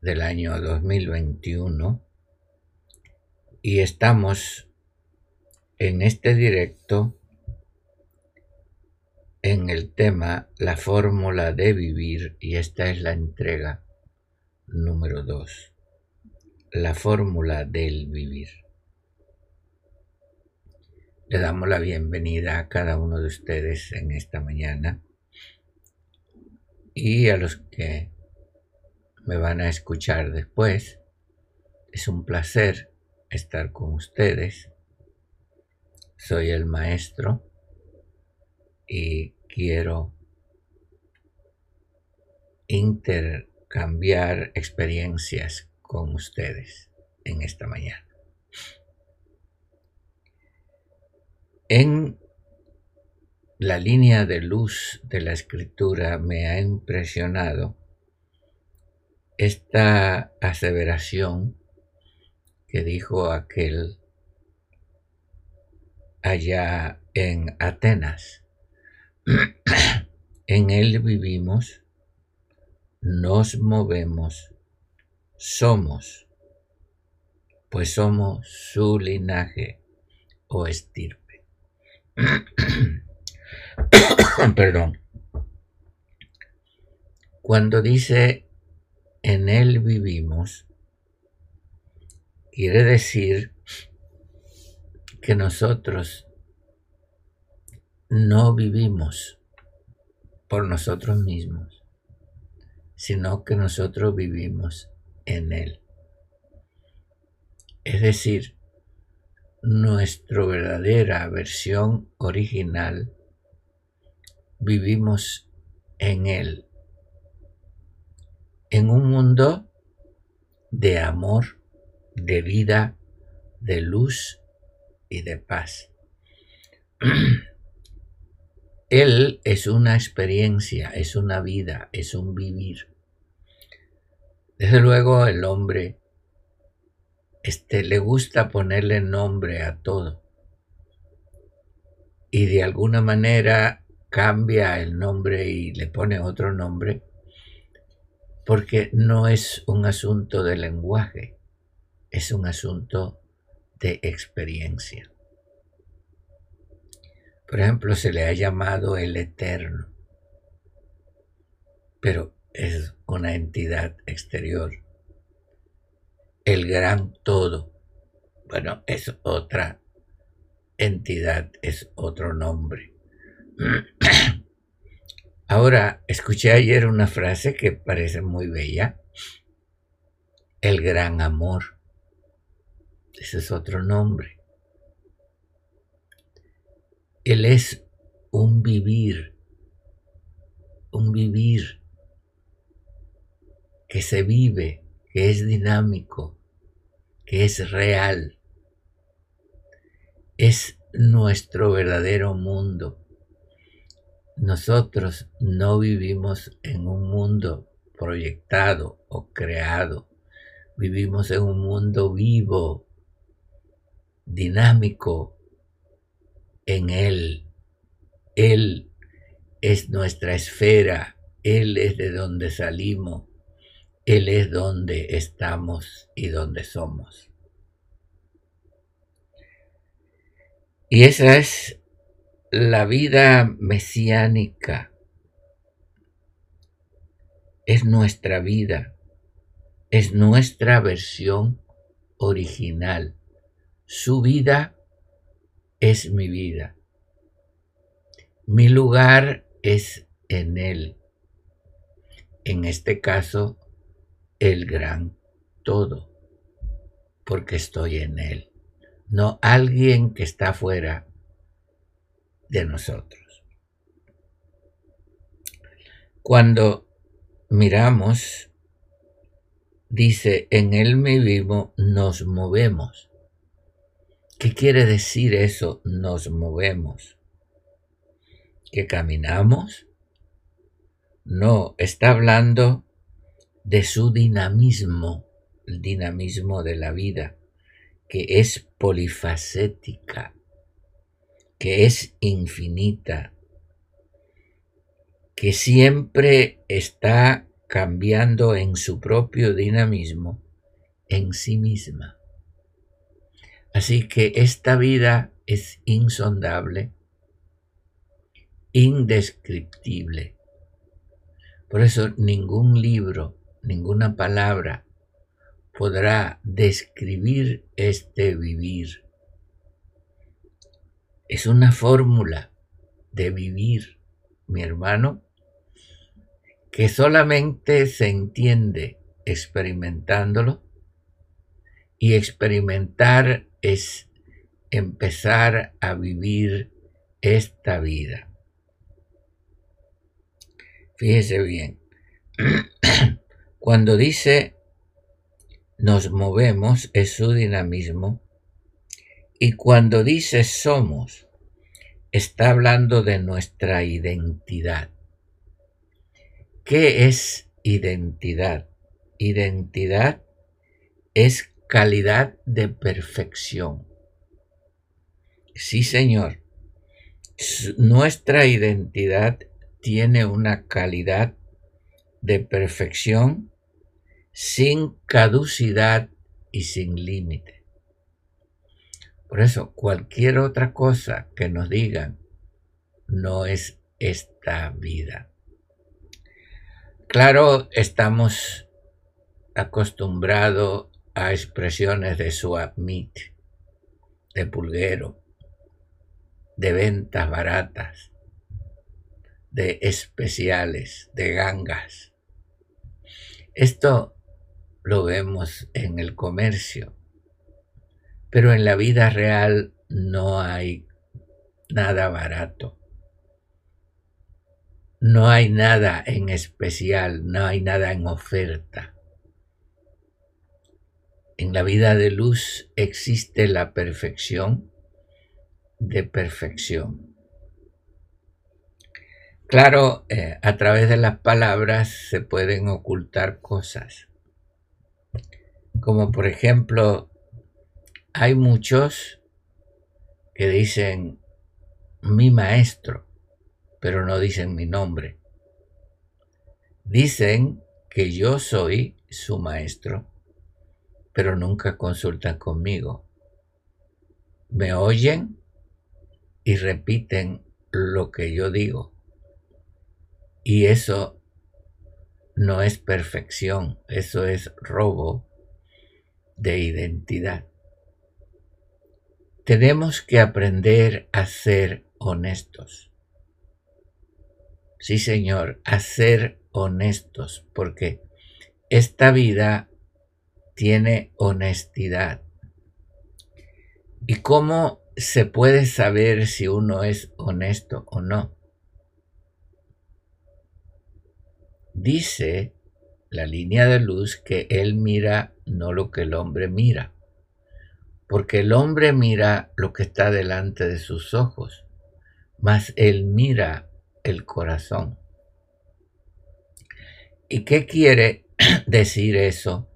del año 2021 y estamos en este directo en el tema La fórmula de vivir y esta es la entrega número 2. La fórmula del vivir. Le damos la bienvenida a cada uno de ustedes en esta mañana y a los que me van a escuchar después. Es un placer estar con ustedes. Soy el maestro y quiero intercambiar experiencias con ustedes en esta mañana. En la línea de luz de la escritura me ha impresionado esta aseveración que dijo aquel allá en Atenas. En él vivimos, nos movemos, somos, pues somos su linaje o estirpe. Perdón. Cuando dice en Él vivimos, quiere decir que nosotros no vivimos por nosotros mismos, sino que nosotros vivimos en Él. Es decir, nuestra verdadera versión original vivimos en Él, en un mundo de amor, de vida, de luz y de paz. Él es una experiencia, es una vida, es un vivir. Desde luego el hombre este, le gusta ponerle nombre a todo. Y de alguna manera cambia el nombre y le pone otro nombre, porque no es un asunto de lenguaje, es un asunto de experiencia. Por ejemplo, se le ha llamado el Eterno, pero es una entidad exterior. El Gran Todo, bueno, es otra entidad, es otro nombre. Ahora, escuché ayer una frase que parece muy bella. El gran amor. Ese es otro nombre. Él es un vivir, un vivir que se vive, que es dinámico, que es real. Es nuestro verdadero mundo nosotros no vivimos en un mundo proyectado o creado, vivimos en un mundo vivo, dinámico, en Él. Él es nuestra esfera, Él es de donde salimos, Él es donde estamos y donde somos. Y esa es la vida mesiánica es nuestra vida, es nuestra versión original. Su vida es mi vida. Mi lugar es en Él. En este caso, el gran todo, porque estoy en Él. No alguien que está afuera de nosotros. Cuando miramos, dice, en Él vivo nos movemos. ¿Qué quiere decir eso, nos movemos? ¿Que caminamos? No, está hablando de su dinamismo, el dinamismo de la vida, que es polifacética, que es infinita, que siempre está cambiando en su propio dinamismo en sí misma. Así que esta vida es insondable, indescriptible. Por eso ningún libro, ninguna palabra podrá describir este vivir. Es una fórmula de vivir, mi hermano, que solamente se entiende experimentándolo y experimentar es empezar a vivir esta vida. Fíjese bien, cuando dice nos movemos es su dinamismo y cuando dice somos está hablando de nuestra identidad. ¿Qué es identidad? Identidad es calidad de perfección. Sí, Señor, nuestra identidad tiene una calidad de perfección sin caducidad y sin límite. Por eso, cualquier otra cosa que nos digan no es esta vida. Claro, estamos acostumbrados a expresiones de Suamit, de pulguero, de ventas baratas, de especiales, de gangas. Esto lo vemos en el comercio, pero en la vida real no hay nada barato. No hay nada en especial, no hay nada en oferta. En la vida de luz existe la perfección de perfección. Claro, eh, a través de las palabras se pueden ocultar cosas. Como por ejemplo, hay muchos que dicen mi maestro, pero no dicen mi nombre. Dicen que yo soy su maestro, pero nunca consultan conmigo. Me oyen y repiten lo que yo digo. Y eso no es perfección, eso es robo de identidad. Tenemos que aprender a ser honestos. Sí, Señor, a ser honestos, porque esta vida tiene honestidad. ¿Y cómo se puede saber si uno es honesto o no? Dice la línea de luz que él mira no lo que el hombre mira, porque el hombre mira lo que está delante de sus ojos, mas él mira el corazón. ¿Y qué quiere decir eso?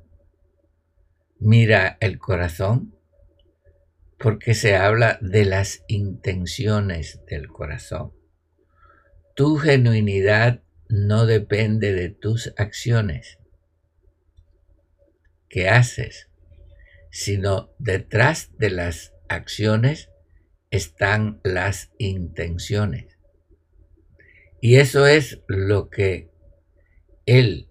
Mira el corazón, porque se habla de las intenciones del corazón. Tu genuinidad no depende de tus acciones que haces, sino detrás de las acciones están las intenciones. Y eso es lo que Él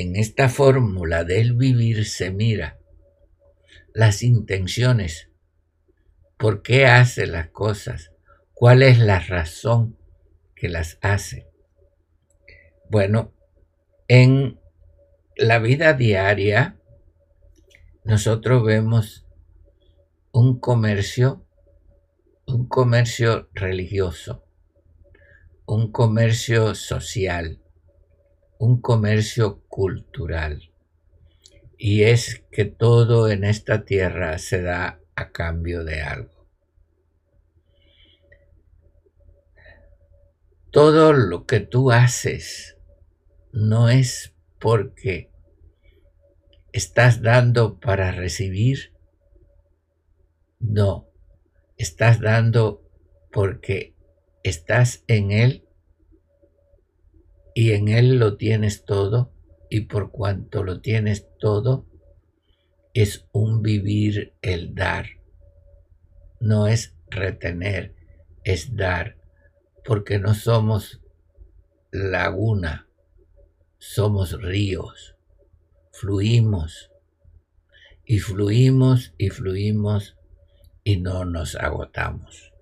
en esta fórmula del vivir se mira las intenciones, por qué hace las cosas, cuál es la razón que las hace. Bueno, en la vida diaria nosotros vemos un comercio, un comercio religioso, un comercio social, un comercio cultural. Y es que todo en esta tierra se da a cambio de algo. Todo lo que tú haces no es porque estás dando para recibir. No, estás dando porque estás en Él y en Él lo tienes todo, y por cuanto lo tienes todo, es un vivir el dar. No es retener, es dar, porque no somos laguna, somos ríos, fluimos y fluimos y fluimos y no nos agotamos.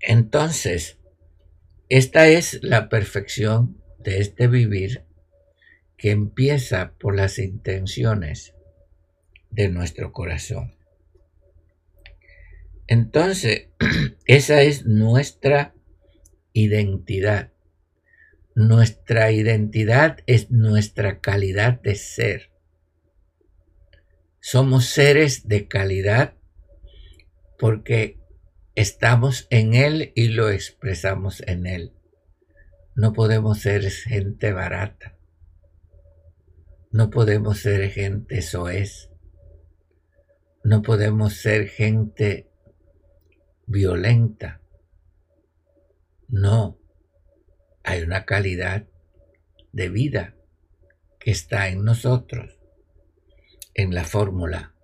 Entonces, esta es la perfección de este vivir que empieza por las intenciones de nuestro corazón. Entonces, esa es nuestra identidad. Nuestra identidad es nuestra calidad de ser. Somos seres de calidad porque estamos en Él y lo expresamos en Él. No podemos ser gente barata. No podemos ser gente soez. No podemos ser gente violenta. No. Hay una calidad de vida que está en nosotros, en la fórmula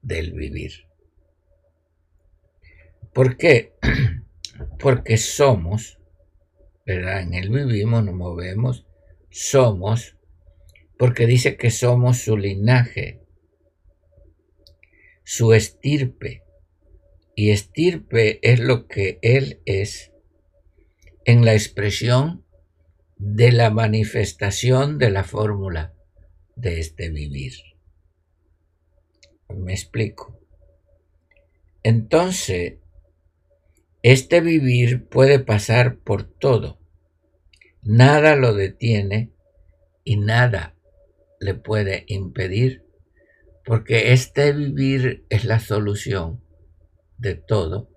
del vivir. ¿Por qué? Porque somos, ¿verdad? En Él vivimos, nos movemos, somos, porque dice que somos su linaje, su estirpe. Y estirpe es lo que Él es en la expresión de la manifestación de la fórmula de este vivir. Me explico. Entonces, este vivir puede pasar por todo. Nada lo detiene y nada le puede impedir, porque este vivir es la solución de todo,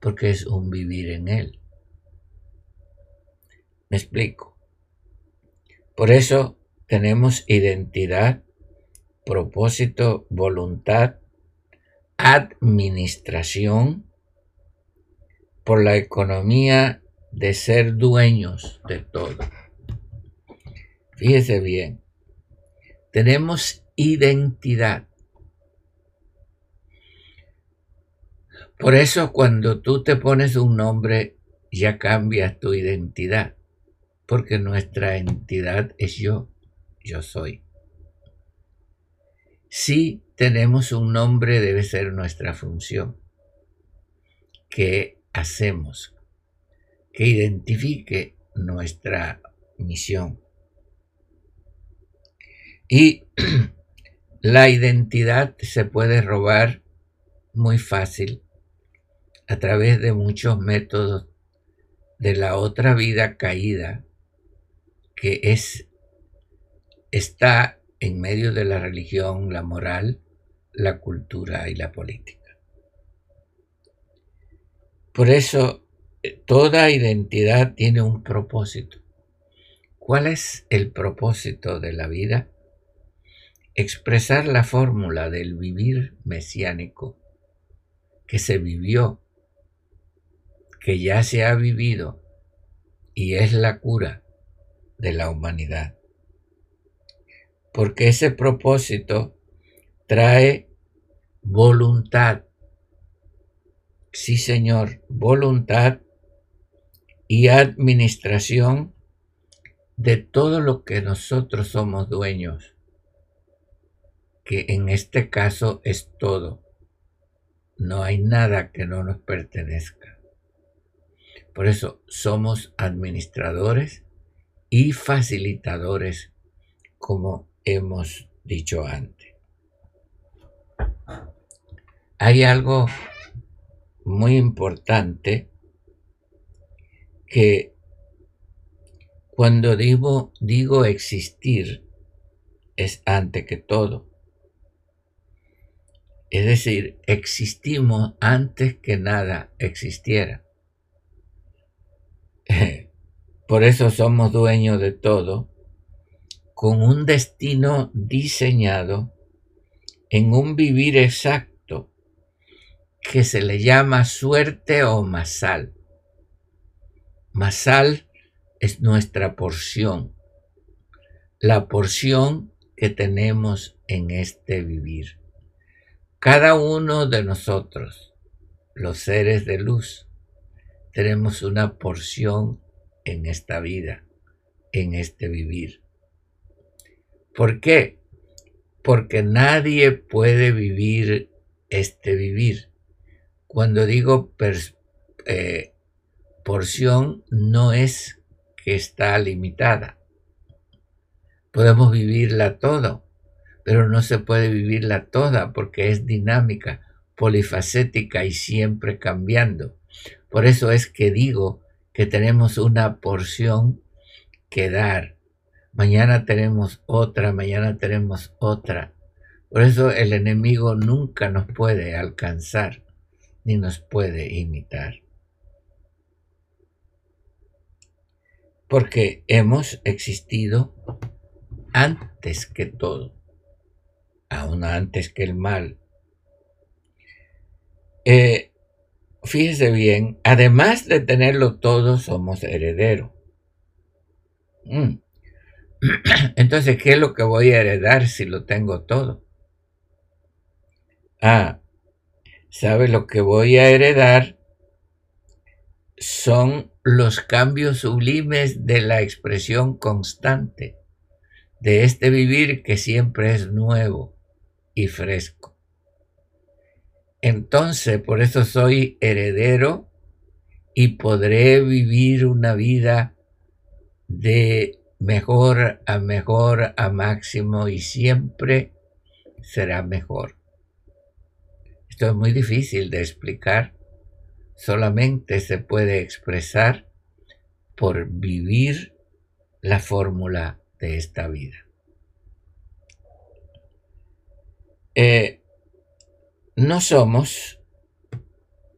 porque es un vivir en él. Me explico. Por eso tenemos identidad, propósito, voluntad, administración, por la economía de ser dueños de todo. Fíjese bien, tenemos identidad. Por eso cuando tú te pones un nombre, ya cambias tu identidad, porque nuestra entidad es yo, yo soy. Si tenemos un nombre, debe ser nuestra función, que hacemos, que identifique nuestra misión. Y la identidad se puede robar muy fácil a través de muchos métodos de la otra vida caída que es está en medio de la religión, la moral, la cultura y la política. Por eso, eh, toda identidad tiene un propósito. ¿Cuál es el propósito de la vida? Expresar la fórmula del vivir mesiánico que se vivió, que ya se ha vivido y es la cura de la humanidad. Porque ese propósito trae voluntad sí Señor, voluntad y administración de todo lo que nosotros somos dueños, que en este caso es todo. No hay nada que no nos pertenezca. Por eso somos administradores y facilitadores, como hemos dicho antes. Hay algo muy importante que cuando digo, digo existir es antes que todo. Es decir, existimos antes que nada existiera. Por eso somos dueños de todo, con un destino diseñado en un vivir exacto que se le llama suerte o masal. Mas sal es nuestra porción, la porción que tenemos en este vivir. Cada uno de nosotros, los seres de luz, tenemos una porción en esta vida, en este vivir. ¿Por qué? Porque nadie puede vivir este vivir. Cuando digo eh, porción, no es que está limitada. Podemos vivirla todo, pero no se puede vivirla toda porque es dinámica, polifacética y siempre cambiando. Por eso es que digo que tenemos una porción que dar. Mañana tenemos otra, mañana tenemos otra. Por eso el enemigo nunca nos puede alcanzar ni nos puede imitar. Porque hemos existido antes que todo, aún antes que el mal. Eh, fíjese bien, además de tenerlo todo, somos herederos. Mm. Entonces, ¿qué es lo que voy a heredar si lo tengo todo? Ah, ¿sabe lo que voy a heredar? Son los cambios sublimes de la expresión constante de este vivir que siempre es nuevo y fresco. Entonces, por eso soy heredero y podré vivir una vida de mejor a mejor a máximo y siempre será mejor. Esto es muy difícil de explicar, solamente se puede expresar por vivir la fórmula de esta vida. Eh, no somos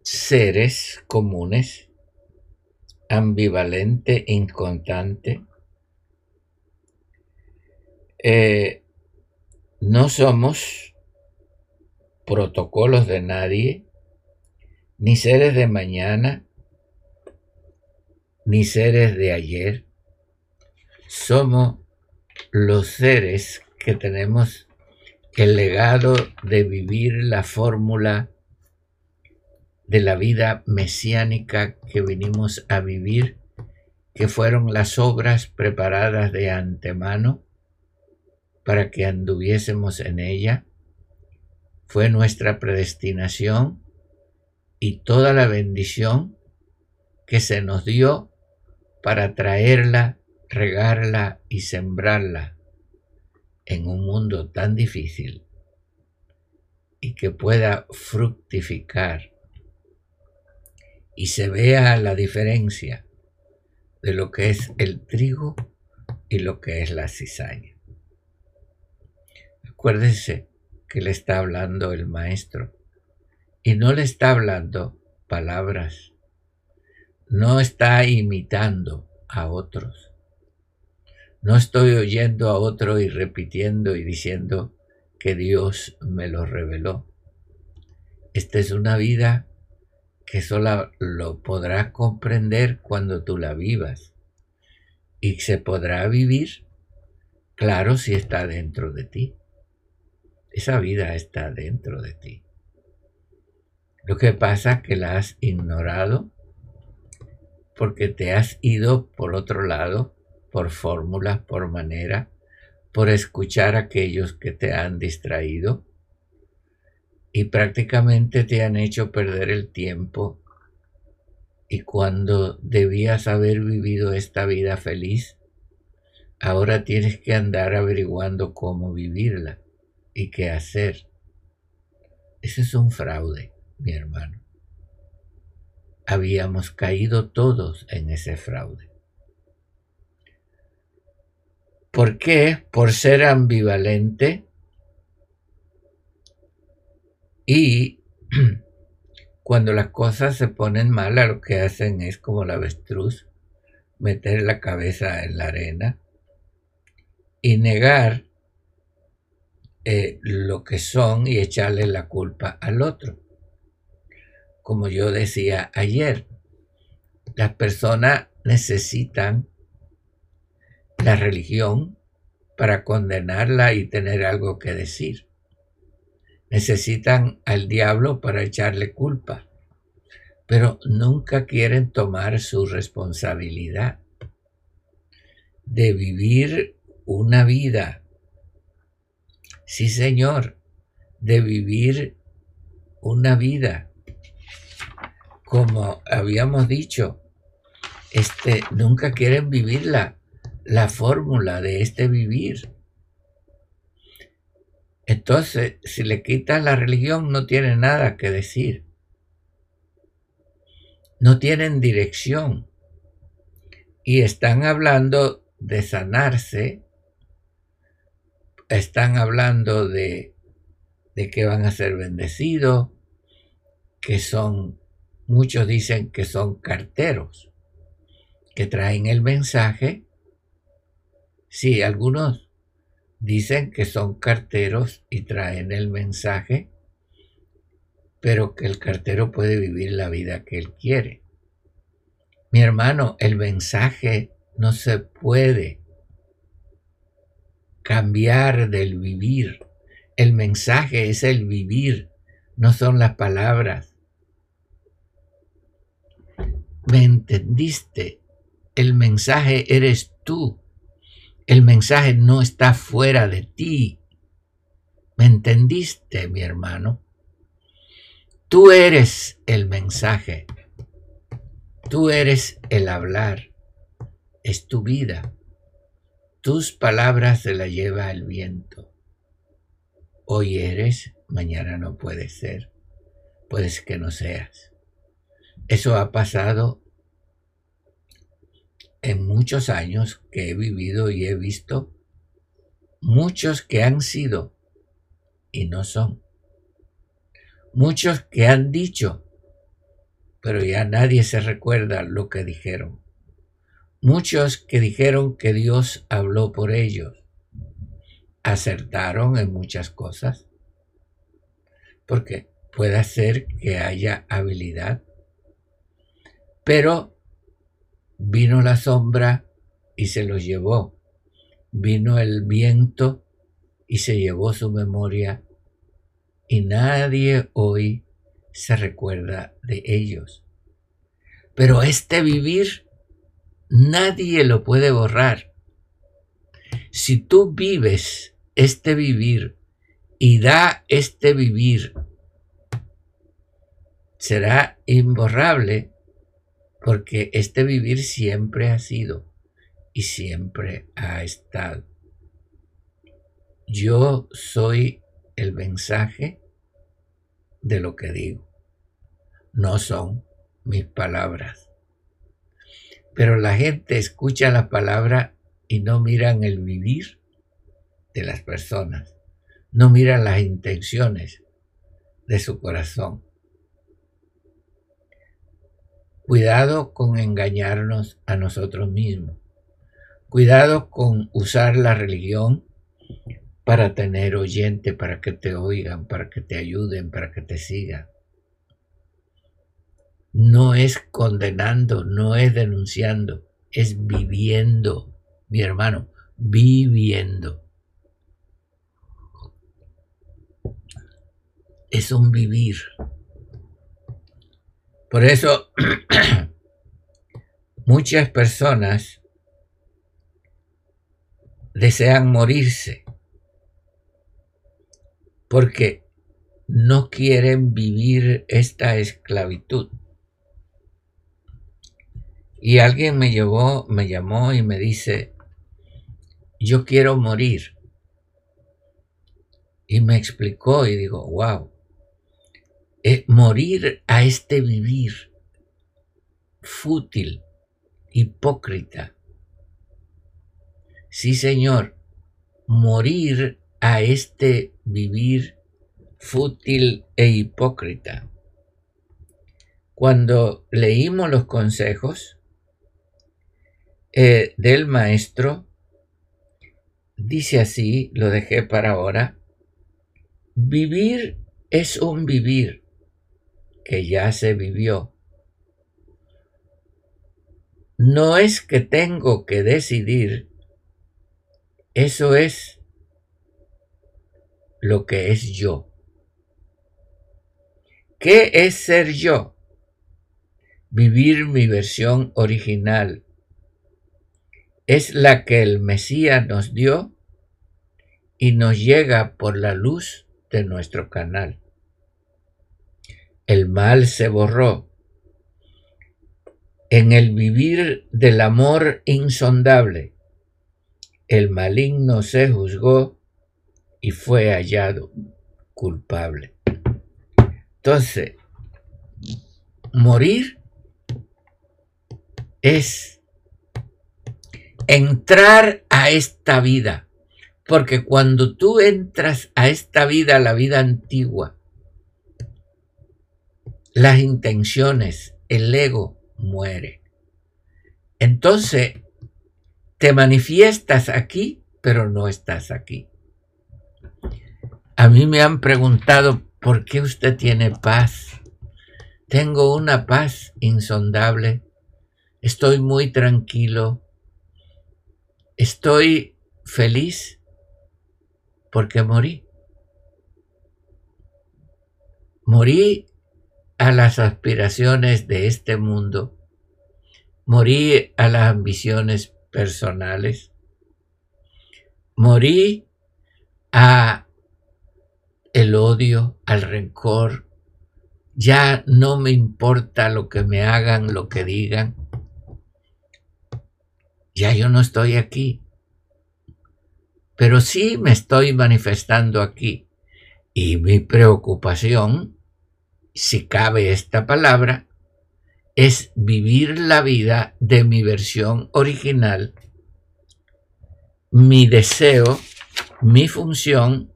seres comunes, ambivalente, inconstante. Eh, no somos protocolos de nadie, ni seres de mañana, ni seres de ayer. Somos los seres que tenemos el legado de vivir la fórmula de la vida mesiánica que vinimos a vivir, que fueron las obras preparadas de antemano para que anduviésemos en ella, fue nuestra predestinación y toda la bendición que se nos dio para traerla, regarla y sembrarla en un mundo tan difícil y que pueda fructificar y se vea la diferencia de lo que es el trigo y lo que es la cizaña. Acuérdense que le está hablando el maestro y no le está hablando palabras, no está imitando a otros, no estoy oyendo a otro y repitiendo y diciendo que Dios me lo reveló. Esta es una vida que solo lo podrás comprender cuando tú la vivas. Y se podrá vivir, claro, si está dentro de ti. Esa vida está dentro de ti. Lo que pasa es que la has ignorado porque te has ido por otro lado por fórmulas, por manera, por escuchar a aquellos que te han distraído y prácticamente te han hecho perder el tiempo y cuando debías haber vivido esta vida feliz, ahora tienes que andar averiguando cómo vivirla y qué hacer. Ese es un fraude, mi hermano. Habíamos caído todos en ese fraude. ¿Por qué? Por ser ambivalente y cuando las cosas se ponen malas lo que hacen es como la avestruz, meter la cabeza en la arena y negar eh, lo que son y echarle la culpa al otro. Como yo decía ayer, las personas necesitan la religión para condenarla y tener algo que decir. Necesitan al diablo para echarle culpa, pero nunca quieren tomar su responsabilidad de vivir una vida. Sí, Señor, de vivir una vida. Como habíamos dicho, este, nunca quieren vivir la, la fórmula de este vivir. Entonces, si le quitan la religión, no tiene nada que decir. No tienen dirección. Y están hablando de sanarse, están hablando de, de que van a ser bendecidos, que son, muchos dicen que son carteros, que traen el mensaje. Sí, algunos dicen que son carteros y traen el mensaje, pero que el cartero puede vivir la vida que él quiere. Mi hermano, el mensaje no se puede cambiar del vivir. El mensaje es el vivir, no son las palabras. ¿Me entendiste? El mensaje eres tú. El mensaje no está fuera de ti. ¿Me entendiste, mi hermano? Tú eres el mensaje. Tú eres el hablar es tu vida. Tus palabras se las lleva el viento. Hoy eres, mañana no puedes ser. Puedes que no seas. Eso ha pasado en muchos años que he vivido y he visto muchos que han sido y no son. Muchos que han dicho, pero ya nadie se recuerda lo que dijeron. Muchos que dijeron que Dios habló por ellos acertaron en muchas cosas. Porque puede ser que haya habilidad. Pero vino la sombra y se los llevó. Vino el viento y se llevó su memoria. Y nadie hoy se recuerda de ellos. Pero este vivir Nadie lo puede borrar. Si tú vives este vivir y da este vivir, será imborrable porque este vivir siempre ha sido y siempre ha estado. Yo soy el mensaje de lo que digo. No son mis palabras. Pero la gente escucha la palabra y no miran el vivir de las personas, no miran las intenciones de su corazón. Cuidado con engañarnos a nosotros mismos. Cuidado con usar la religión para tener oyente, para que te oigan, para que te ayuden, para que te sigan no es condenando, no es denunciando, es viviendo, mi hermano, viviendo. Es un vivir. Por eso muchas personas desean morirse porque no quieren vivir esta esclavitud. Y alguien me llevó, me llamó y me dice, yo quiero morir. Y me explicó y digo, wow, eh, morir a este vivir fútil, hipócrita. Sí, Señor, morir a este vivir fútil e hipócrita. Cuando leímos los consejos, eh, del maestro dice así, lo dejé para ahora, vivir es un vivir que ya se vivió. no es que tengo que decidir, eso es lo que es yo. ¿Qué es ser yo? Vivir mi versión original. Es la que el Mesías nos dio y nos llega por la luz de nuestro canal. El mal se borró. En el vivir del amor insondable, el maligno se juzgó y fue hallado culpable. Entonces, morir es entrar a esta vida, porque cuando tú entras a esta vida, la vida antigua, las intenciones, el ego muere. Entonces, te manifiestas aquí, pero no estás aquí. A mí me han preguntado, ¿por qué usted tiene paz? Tengo una paz insondable. Estoy muy tranquilo. Estoy feliz porque morí. Morí a las aspiraciones de este mundo. Morí a las ambiciones personales. Morí a el odio, al rencor. Ya no me importa lo que me hagan, lo que digan. Ya yo no estoy aquí. Pero sí me estoy manifestando aquí. Y mi preocupación, si cabe esta palabra, es vivir la vida de mi versión original. Mi deseo, mi función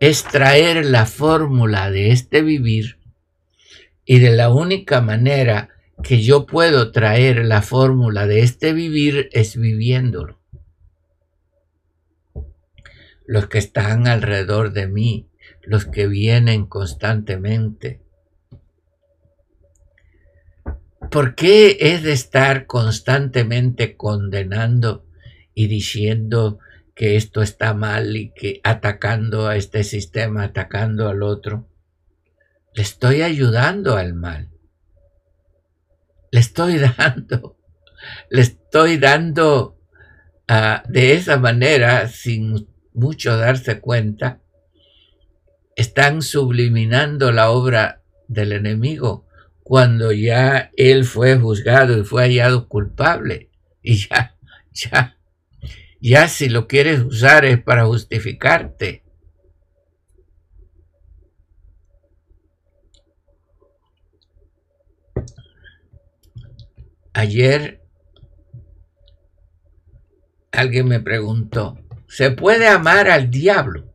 es traer la fórmula de este vivir y de la única manera que yo puedo traer la fórmula de este vivir es viviéndolo. Los que están alrededor de mí, los que vienen constantemente. ¿Por qué es de estar constantemente condenando y diciendo que esto está mal y que atacando a este sistema, atacando al otro, le estoy ayudando al mal. Le estoy dando, le estoy dando uh, de esa manera, sin mucho darse cuenta, están subliminando la obra del enemigo cuando ya él fue juzgado y fue hallado culpable y ya, ya ya si lo quieres usar es para justificarte. Ayer alguien me preguntó, ¿se puede amar al diablo?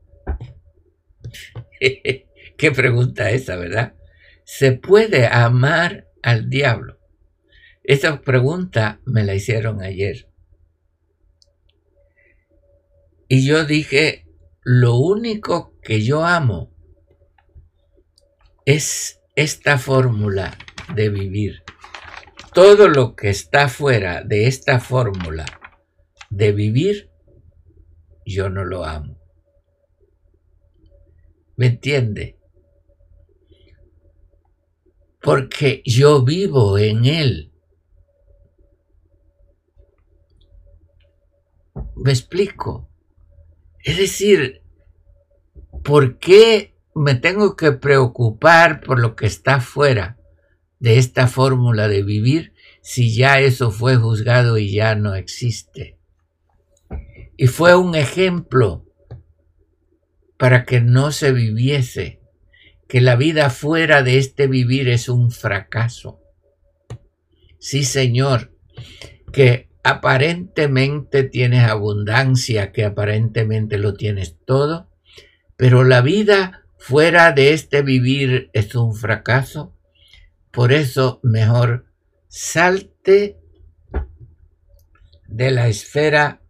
Qué pregunta esa, ¿verdad? ¿Se puede amar al diablo? Esa pregunta me la hicieron ayer. Y yo dije, lo único que yo amo es esta fórmula de vivir. Todo lo que está fuera de esta fórmula de vivir, yo no lo amo. ¿Me entiende? Porque yo vivo en él. ¿Me explico? Es decir, ¿por qué me tengo que preocupar por lo que está fuera de esta fórmula de vivir si ya eso fue juzgado y ya no existe? Y fue un ejemplo para que no se viviese, que la vida fuera de este vivir es un fracaso. Sí, Señor, que aparentemente tienes abundancia, que aparentemente lo tienes todo, pero la vida fuera de este vivir es un fracaso. Por eso mejor salte de la esfera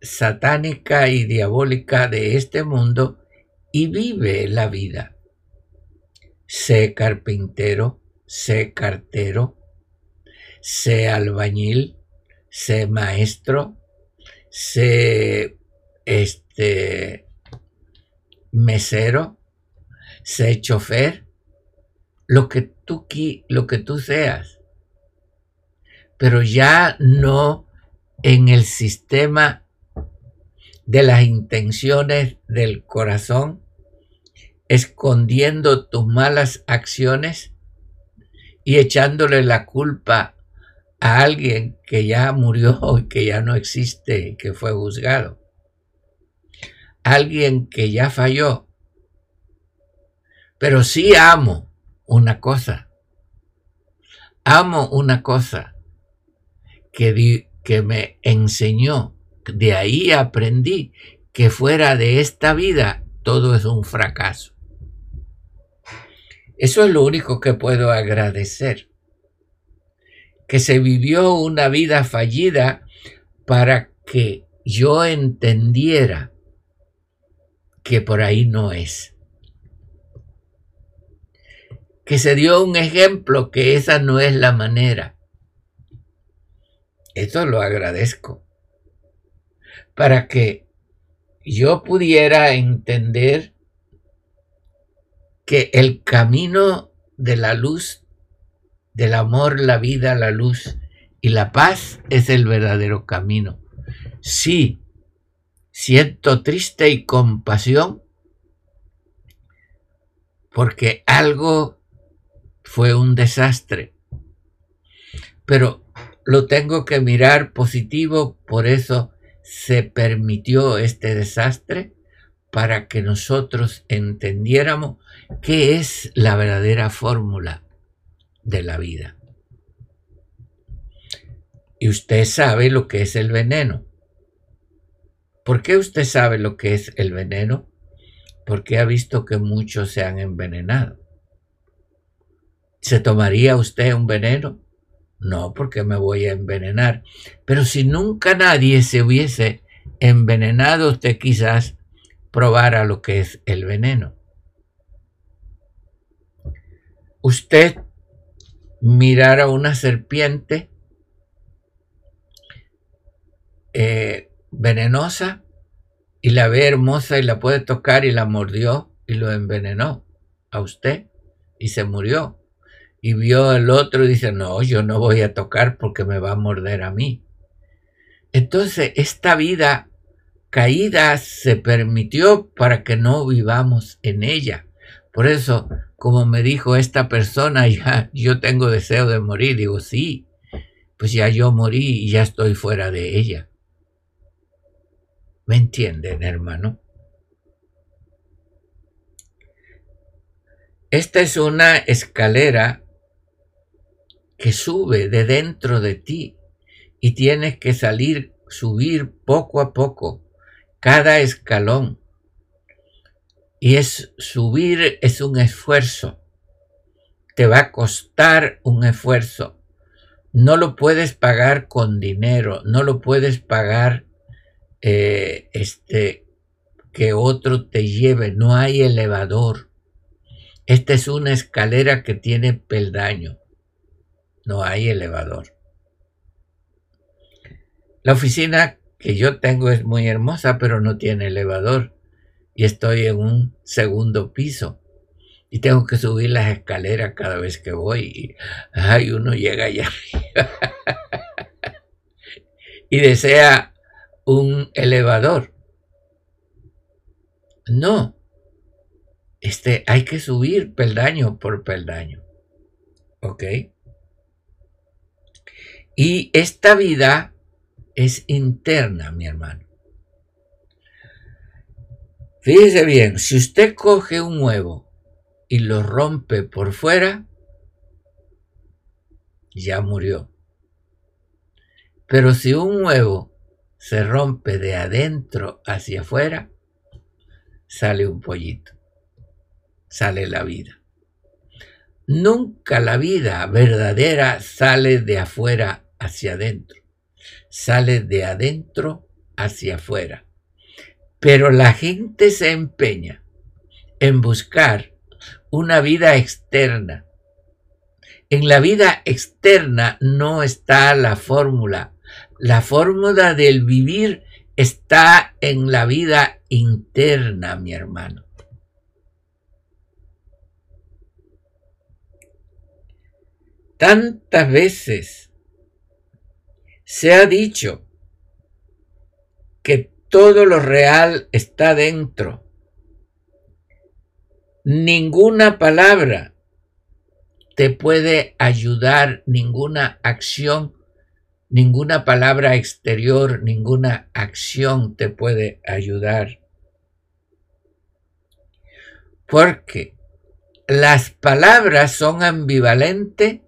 satánica y diabólica de este mundo y vive la vida. Sé carpintero, sé cartero, sé albañil, sé maestro, sé este mesero, sé chofer, lo que tú lo que tú seas. Pero ya no en el sistema de las intenciones del corazón, escondiendo tus malas acciones y echándole la culpa a alguien que ya murió y que ya no existe, que fue juzgado. Alguien que ya falló. Pero sí amo una cosa. Amo una cosa que, que me enseñó de ahí aprendí que fuera de esta vida todo es un fracaso. Eso es lo único que puedo agradecer. Que se vivió una vida fallida para que yo entendiera que por ahí no es. Que se dio un ejemplo que esa no es la manera. Eso lo agradezco para que yo pudiera entender que el camino de la luz, del amor, la vida, la luz y la paz es el verdadero camino. Sí, siento triste y compasión porque algo fue un desastre, pero lo tengo que mirar positivo, por eso se permitió este desastre para que nosotros entendiéramos qué es la verdadera fórmula de la vida. Y usted sabe lo que es el veneno. ¿Por qué usted sabe lo que es el veneno? Porque ha visto que muchos se han envenenado. ¿Se tomaría usted un veneno? No, porque me voy a envenenar. Pero si nunca nadie se hubiese envenenado, usted quizás probara lo que es el veneno. Usted mirara una serpiente eh, venenosa y la ve hermosa y la puede tocar y la mordió y lo envenenó a usted y se murió y vio al otro y dice, no, yo no voy a tocar porque me va a morder a mí. Entonces, esta vida caída se permitió para que no vivamos en ella. Por eso, como me dijo esta persona, ya yo tengo deseo de morir. Digo, sí, pues ya yo morí y ya estoy fuera de ella. ¿Me entienden, hermano? Esta es una escalera que sube de dentro de ti y tienes que salir, subir poco a poco, cada escalón. Y es subir es un esfuerzo. Te va a costar un esfuerzo. No lo puedes pagar con dinero, no lo puedes pagar eh, este que otro te lleve, no hay elevador. Esta es una escalera que tiene peldaño no hay elevador. La oficina que yo tengo es muy hermosa, pero no tiene elevador. Y estoy en un segundo piso. Y tengo que subir las escaleras cada vez que voy. Y ay, uno llega allá y desea un elevador. No. Este, hay que subir peldaño por peldaño. ¿Ok? Y esta vida es interna, mi hermano. Fíjese bien, si usted coge un huevo y lo rompe por fuera, ya murió. Pero si un huevo se rompe de adentro hacia afuera, sale un pollito, sale la vida. Nunca la vida verdadera sale de afuera hacia adentro, sale de adentro hacia afuera. Pero la gente se empeña en buscar una vida externa En la vida externa no está la fórmula. La fórmula del vivir está en la vida interna, mi hermano. Tantas veces se ha dicho que todo lo real está dentro. Ninguna palabra te puede ayudar, ninguna acción, ninguna palabra exterior, ninguna acción te puede ayudar. Porque las palabras son ambivalentes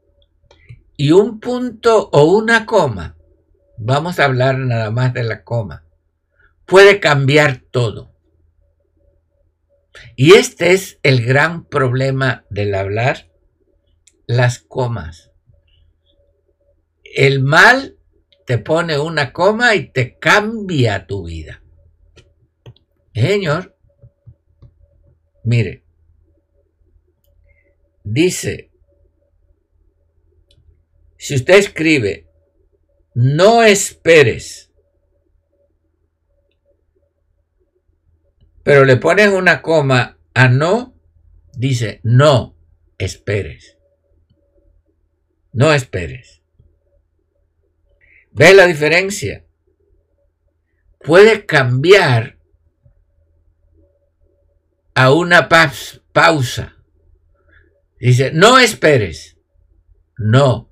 y un punto o una coma, vamos a hablar nada más de la coma, puede cambiar todo. Y este es el gran problema del hablar, las comas. El mal te pone una coma y te cambia tu vida. Señor, mire, dice si usted escribe, no esperes, pero le pones una coma a no, dice, no esperes. No esperes. ¿Ve la diferencia? Puede cambiar a una pausa. Dice, no esperes. No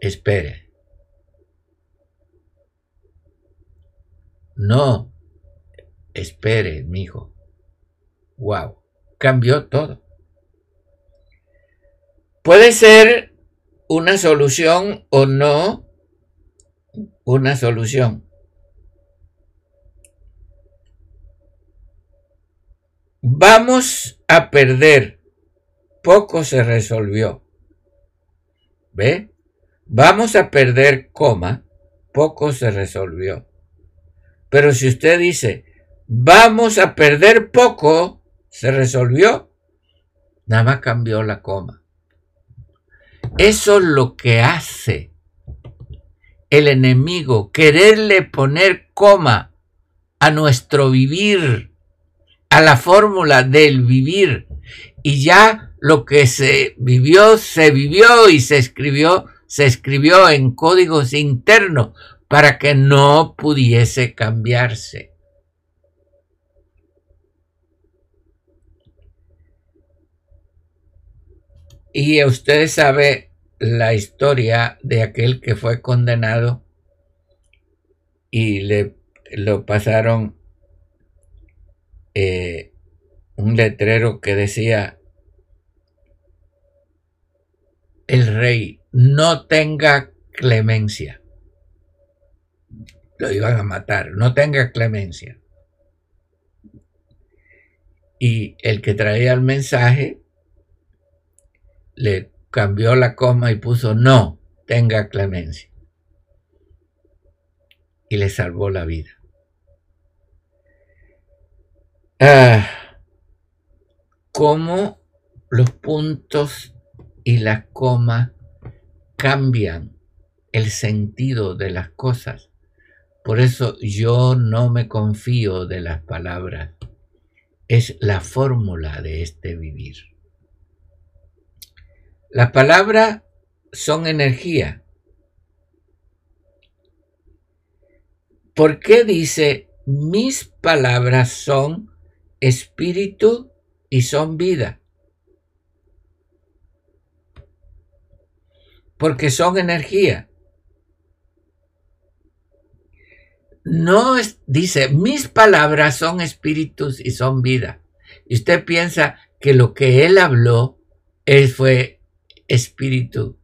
espere. No, espere, mi hijo. Wow, cambió todo. Puede ser una solución o no una solución. Vamos a perder. Poco se resolvió. ¿Ve? Vamos a perder coma, poco se resolvió. Pero si usted dice, vamos a perder poco, se resolvió, nada más cambió la coma. Eso es lo que hace el enemigo, quererle poner coma a nuestro vivir, a la fórmula del vivir. Y ya lo que se vivió, se vivió y se escribió se escribió en códigos internos para que no pudiese cambiarse. Y usted sabe la historia de aquel que fue condenado y le lo pasaron eh, un letrero que decía el rey no tenga clemencia. Lo iban a matar, no tenga clemencia. Y el que traía el mensaje le cambió la coma y puso no tenga clemencia. Y le salvó la vida. Ah, ¿Cómo los puntos y la coma cambian el sentido de las cosas. Por eso yo no me confío de las palabras. Es la fórmula de este vivir. Las palabras son energía. ¿Por qué dice mis palabras son espíritu y son vida? Porque son energía. No dice, mis palabras son espíritus y son vida. Y usted piensa que lo que él habló él fue espíritu.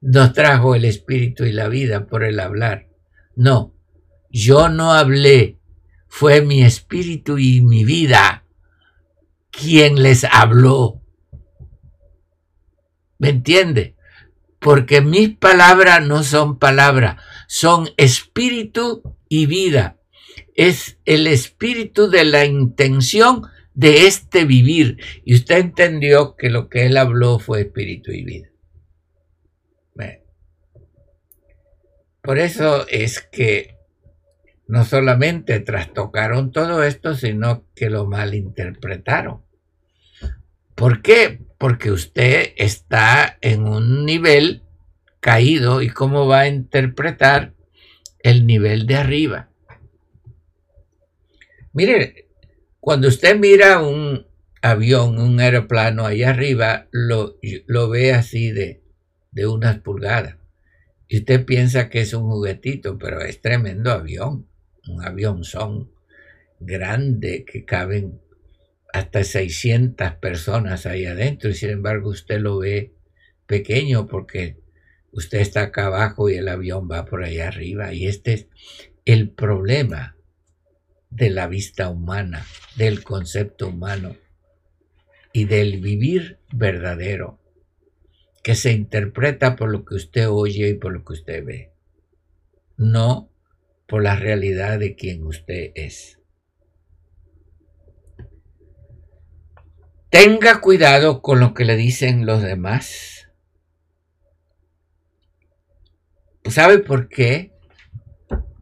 Nos trajo el espíritu y la vida por el hablar. No, yo no hablé, fue mi espíritu y mi vida quien les habló. ¿Me entiende? Porque mis palabras no son palabras, son espíritu y vida. Es el espíritu de la intención de este vivir. Y usted entendió que lo que él habló fue espíritu y vida. Por eso es que no solamente trastocaron todo esto, sino que lo malinterpretaron. ¿Por qué? Porque usted está en un nivel caído y cómo va a interpretar el nivel de arriba. Mire, cuando usted mira un avión, un aeroplano allá arriba, lo, lo ve así de, de unas pulgadas. Y usted piensa que es un juguetito, pero es tremendo avión. Un avión son grande que caben hasta 600 personas ahí adentro y sin embargo usted lo ve pequeño porque usted está acá abajo y el avión va por allá arriba y este es el problema de la vista humana, del concepto humano y del vivir verdadero, que se interpreta por lo que usted oye y por lo que usted ve, no por la realidad de quien usted es. Tenga cuidado con lo que le dicen los demás. ¿Sabe por qué?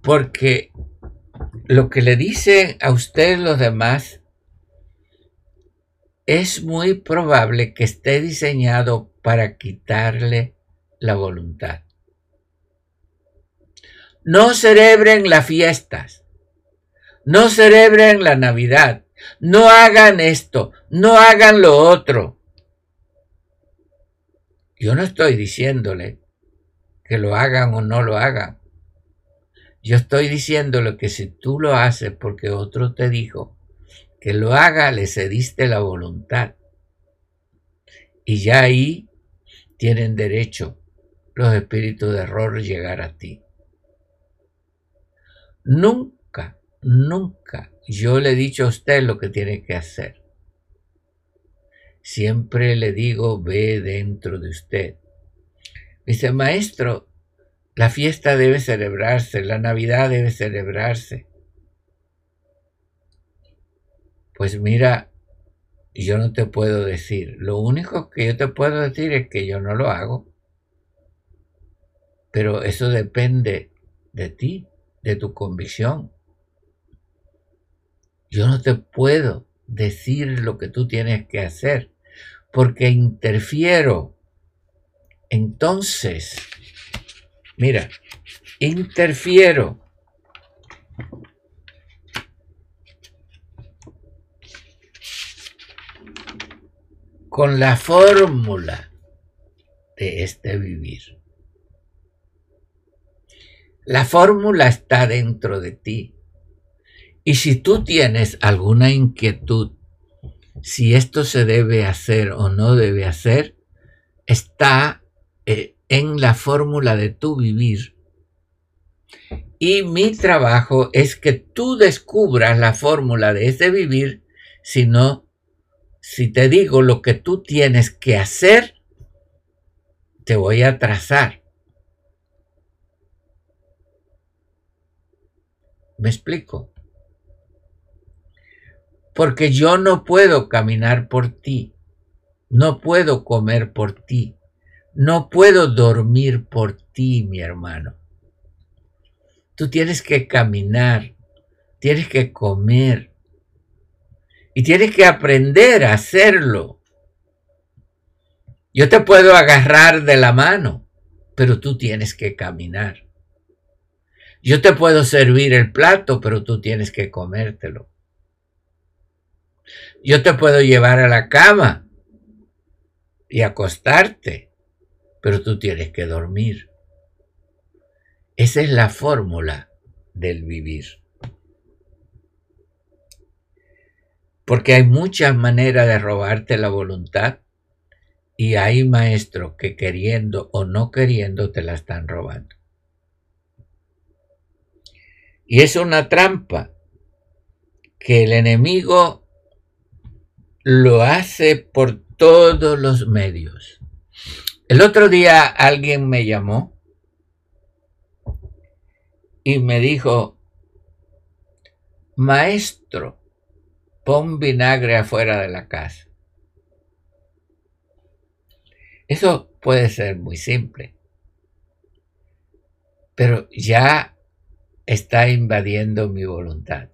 Porque lo que le dicen a usted los demás es muy probable que esté diseñado para quitarle la voluntad. No celebren las fiestas, no celebren la Navidad, no hagan esto, no hagan lo otro. Yo no estoy diciéndole que lo hagan o no lo hagan. Yo estoy diciéndole que si tú lo haces porque otro te dijo que lo haga, le cediste la voluntad. Y ya ahí tienen derecho los espíritus de error llegar a ti. Nunca, nunca yo le he dicho a usted lo que tiene que hacer. Siempre le digo, ve dentro de usted. Dice, maestro, la fiesta debe celebrarse, la Navidad debe celebrarse. Pues mira, yo no te puedo decir. Lo único que yo te puedo decir es que yo no lo hago. Pero eso depende de ti, de tu convicción. Yo no te puedo decir lo que tú tienes que hacer porque interfiero. Entonces, Mira, interfiero. con la fórmula de este vivir. La fórmula está dentro de ti. Y si tú tienes alguna inquietud, si esto se debe hacer o no debe hacer, está eh, en la fórmula de tu vivir. Y mi trabajo es que tú descubras la fórmula de ese vivir, si no, si te digo lo que tú tienes que hacer, te voy a trazar. ¿Me explico? Porque yo no puedo caminar por ti, no puedo comer por ti, no puedo dormir por ti, mi hermano. Tú tienes que caminar, tienes que comer y tienes que aprender a hacerlo. Yo te puedo agarrar de la mano, pero tú tienes que caminar. Yo te puedo servir el plato, pero tú tienes que comértelo. Yo te puedo llevar a la cama y acostarte, pero tú tienes que dormir. Esa es la fórmula del vivir. Porque hay muchas maneras de robarte la voluntad y hay maestros que queriendo o no queriendo te la están robando. Y es una trampa que el enemigo lo hace por todos los medios. El otro día alguien me llamó y me dijo, maestro, pon vinagre afuera de la casa. Eso puede ser muy simple, pero ya está invadiendo mi voluntad.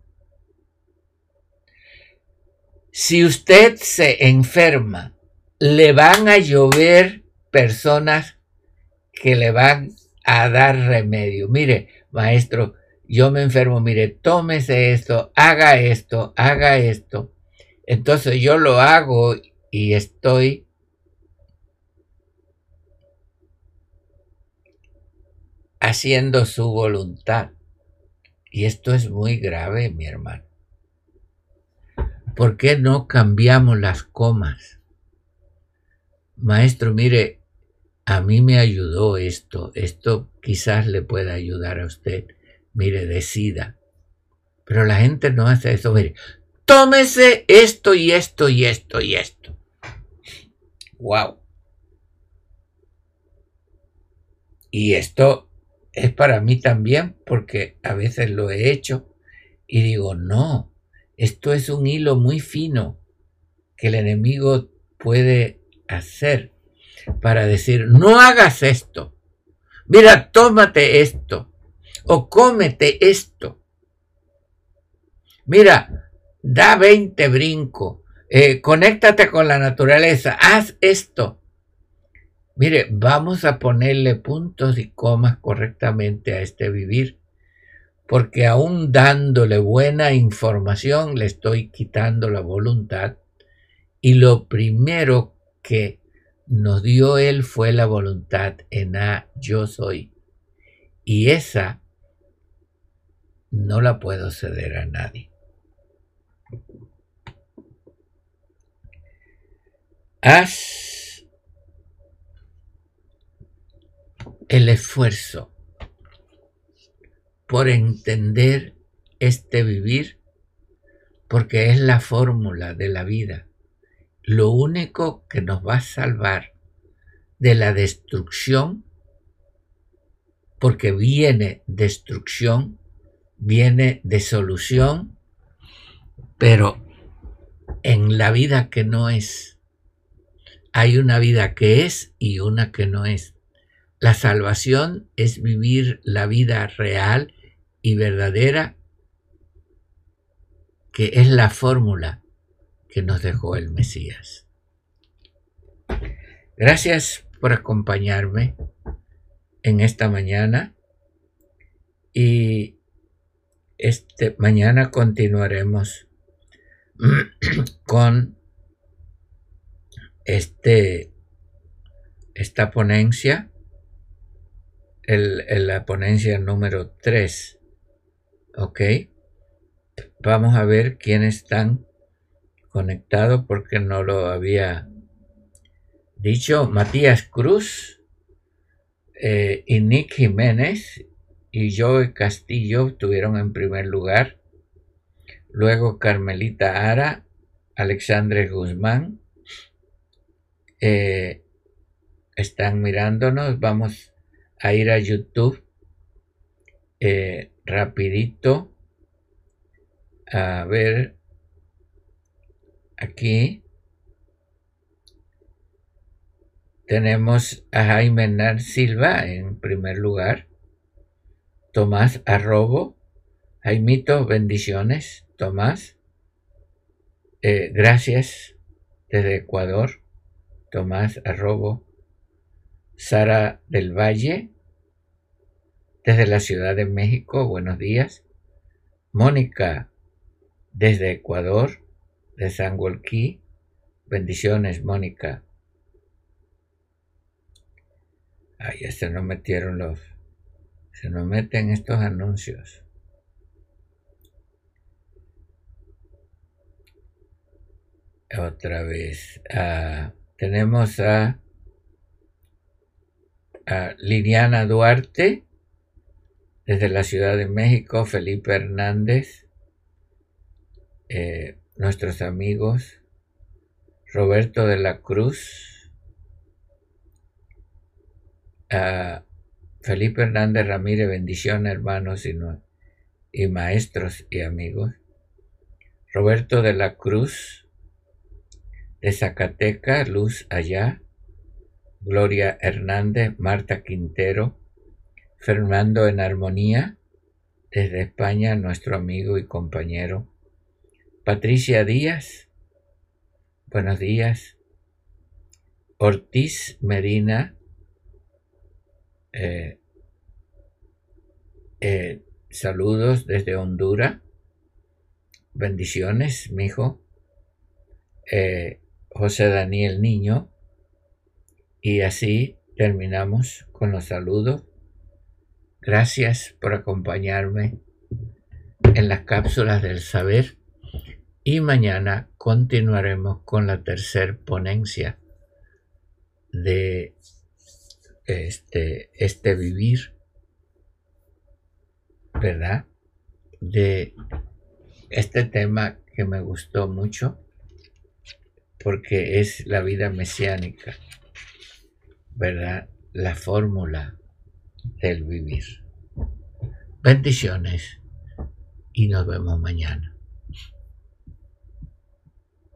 Si usted se enferma, le van a llover personas que le van a dar remedio. Mire, maestro, yo me enfermo, mire, tómese esto, haga esto, haga esto. Entonces yo lo hago y estoy haciendo su voluntad. Y esto es muy grave, mi hermano. ¿Por qué no cambiamos las comas? Maestro, mire, a mí me ayudó esto, esto quizás le pueda ayudar a usted. Mire, decida. Pero la gente no hace eso. Mire, tómese esto y esto y esto y esto. Wow. Y esto es para mí también porque a veces lo he hecho y digo, no, esto es un hilo muy fino que el enemigo puede hacer para decir, no hagas esto. Mira, tómate esto o cómete esto. Mira, da 20 brinco, eh, conéctate con la naturaleza, haz esto. Mire, vamos a ponerle puntos y comas correctamente a este vivir porque aún dándole buena información le estoy quitando la voluntad y lo primero que nos dio él fue la voluntad en A, yo soy. Y esa no la puedo ceder a nadie. Haz el esfuerzo por entender este vivir, porque es la fórmula de la vida, lo único que nos va a salvar de la destrucción, porque viene destrucción, viene desolución, pero en la vida que no es. Hay una vida que es y una que no es. La salvación es vivir la vida real y verdadera que es la fórmula que nos dejó el Mesías. Gracias por acompañarme en esta mañana y este mañana continuaremos con este esta ponencia el, la ponencia número 3 Ok. Vamos a ver quiénes están conectados porque no lo había dicho. Matías Cruz eh, y Nick Jiménez y Joe Castillo estuvieron en primer lugar. Luego Carmelita Ara, Alexandre Guzmán. Eh, están mirándonos. Vamos a ir a YouTube. Eh, rapidito. A ver aquí tenemos a Jaime Hernán Silva en primer lugar. Tomás Arrobo. Jaimito bendiciones Tomás. Eh, gracias desde Ecuador Tomás Arrobo. Sara del Valle desde la Ciudad de México, buenos días. Mónica, desde Ecuador, de San Golquí, bendiciones, Mónica. Ay, ya se nos metieron los, se nos meten estos anuncios. Otra vez. Ah, tenemos a, a Liliana Duarte desde la Ciudad de México, Felipe Hernández, eh, nuestros amigos, Roberto de la Cruz, Felipe Hernández Ramírez, bendición hermanos y, y maestros y amigos. Roberto de la Cruz, de Zacatecas, Luz Allá, Gloria Hernández, Marta Quintero, Fernando en Armonía, desde España, nuestro amigo y compañero. Patricia Díaz, buenos días. Ortiz Medina, eh, eh, saludos desde Honduras. Bendiciones, mi hijo. Eh, José Daniel Niño. Y así terminamos con los saludos. Gracias por acompañarme en las cápsulas del saber y mañana continuaremos con la tercer ponencia de este, este vivir, ¿verdad? De este tema que me gustó mucho porque es la vida mesiánica, ¿verdad? La fórmula del vivir. Bendiciones y nos vemos mañana.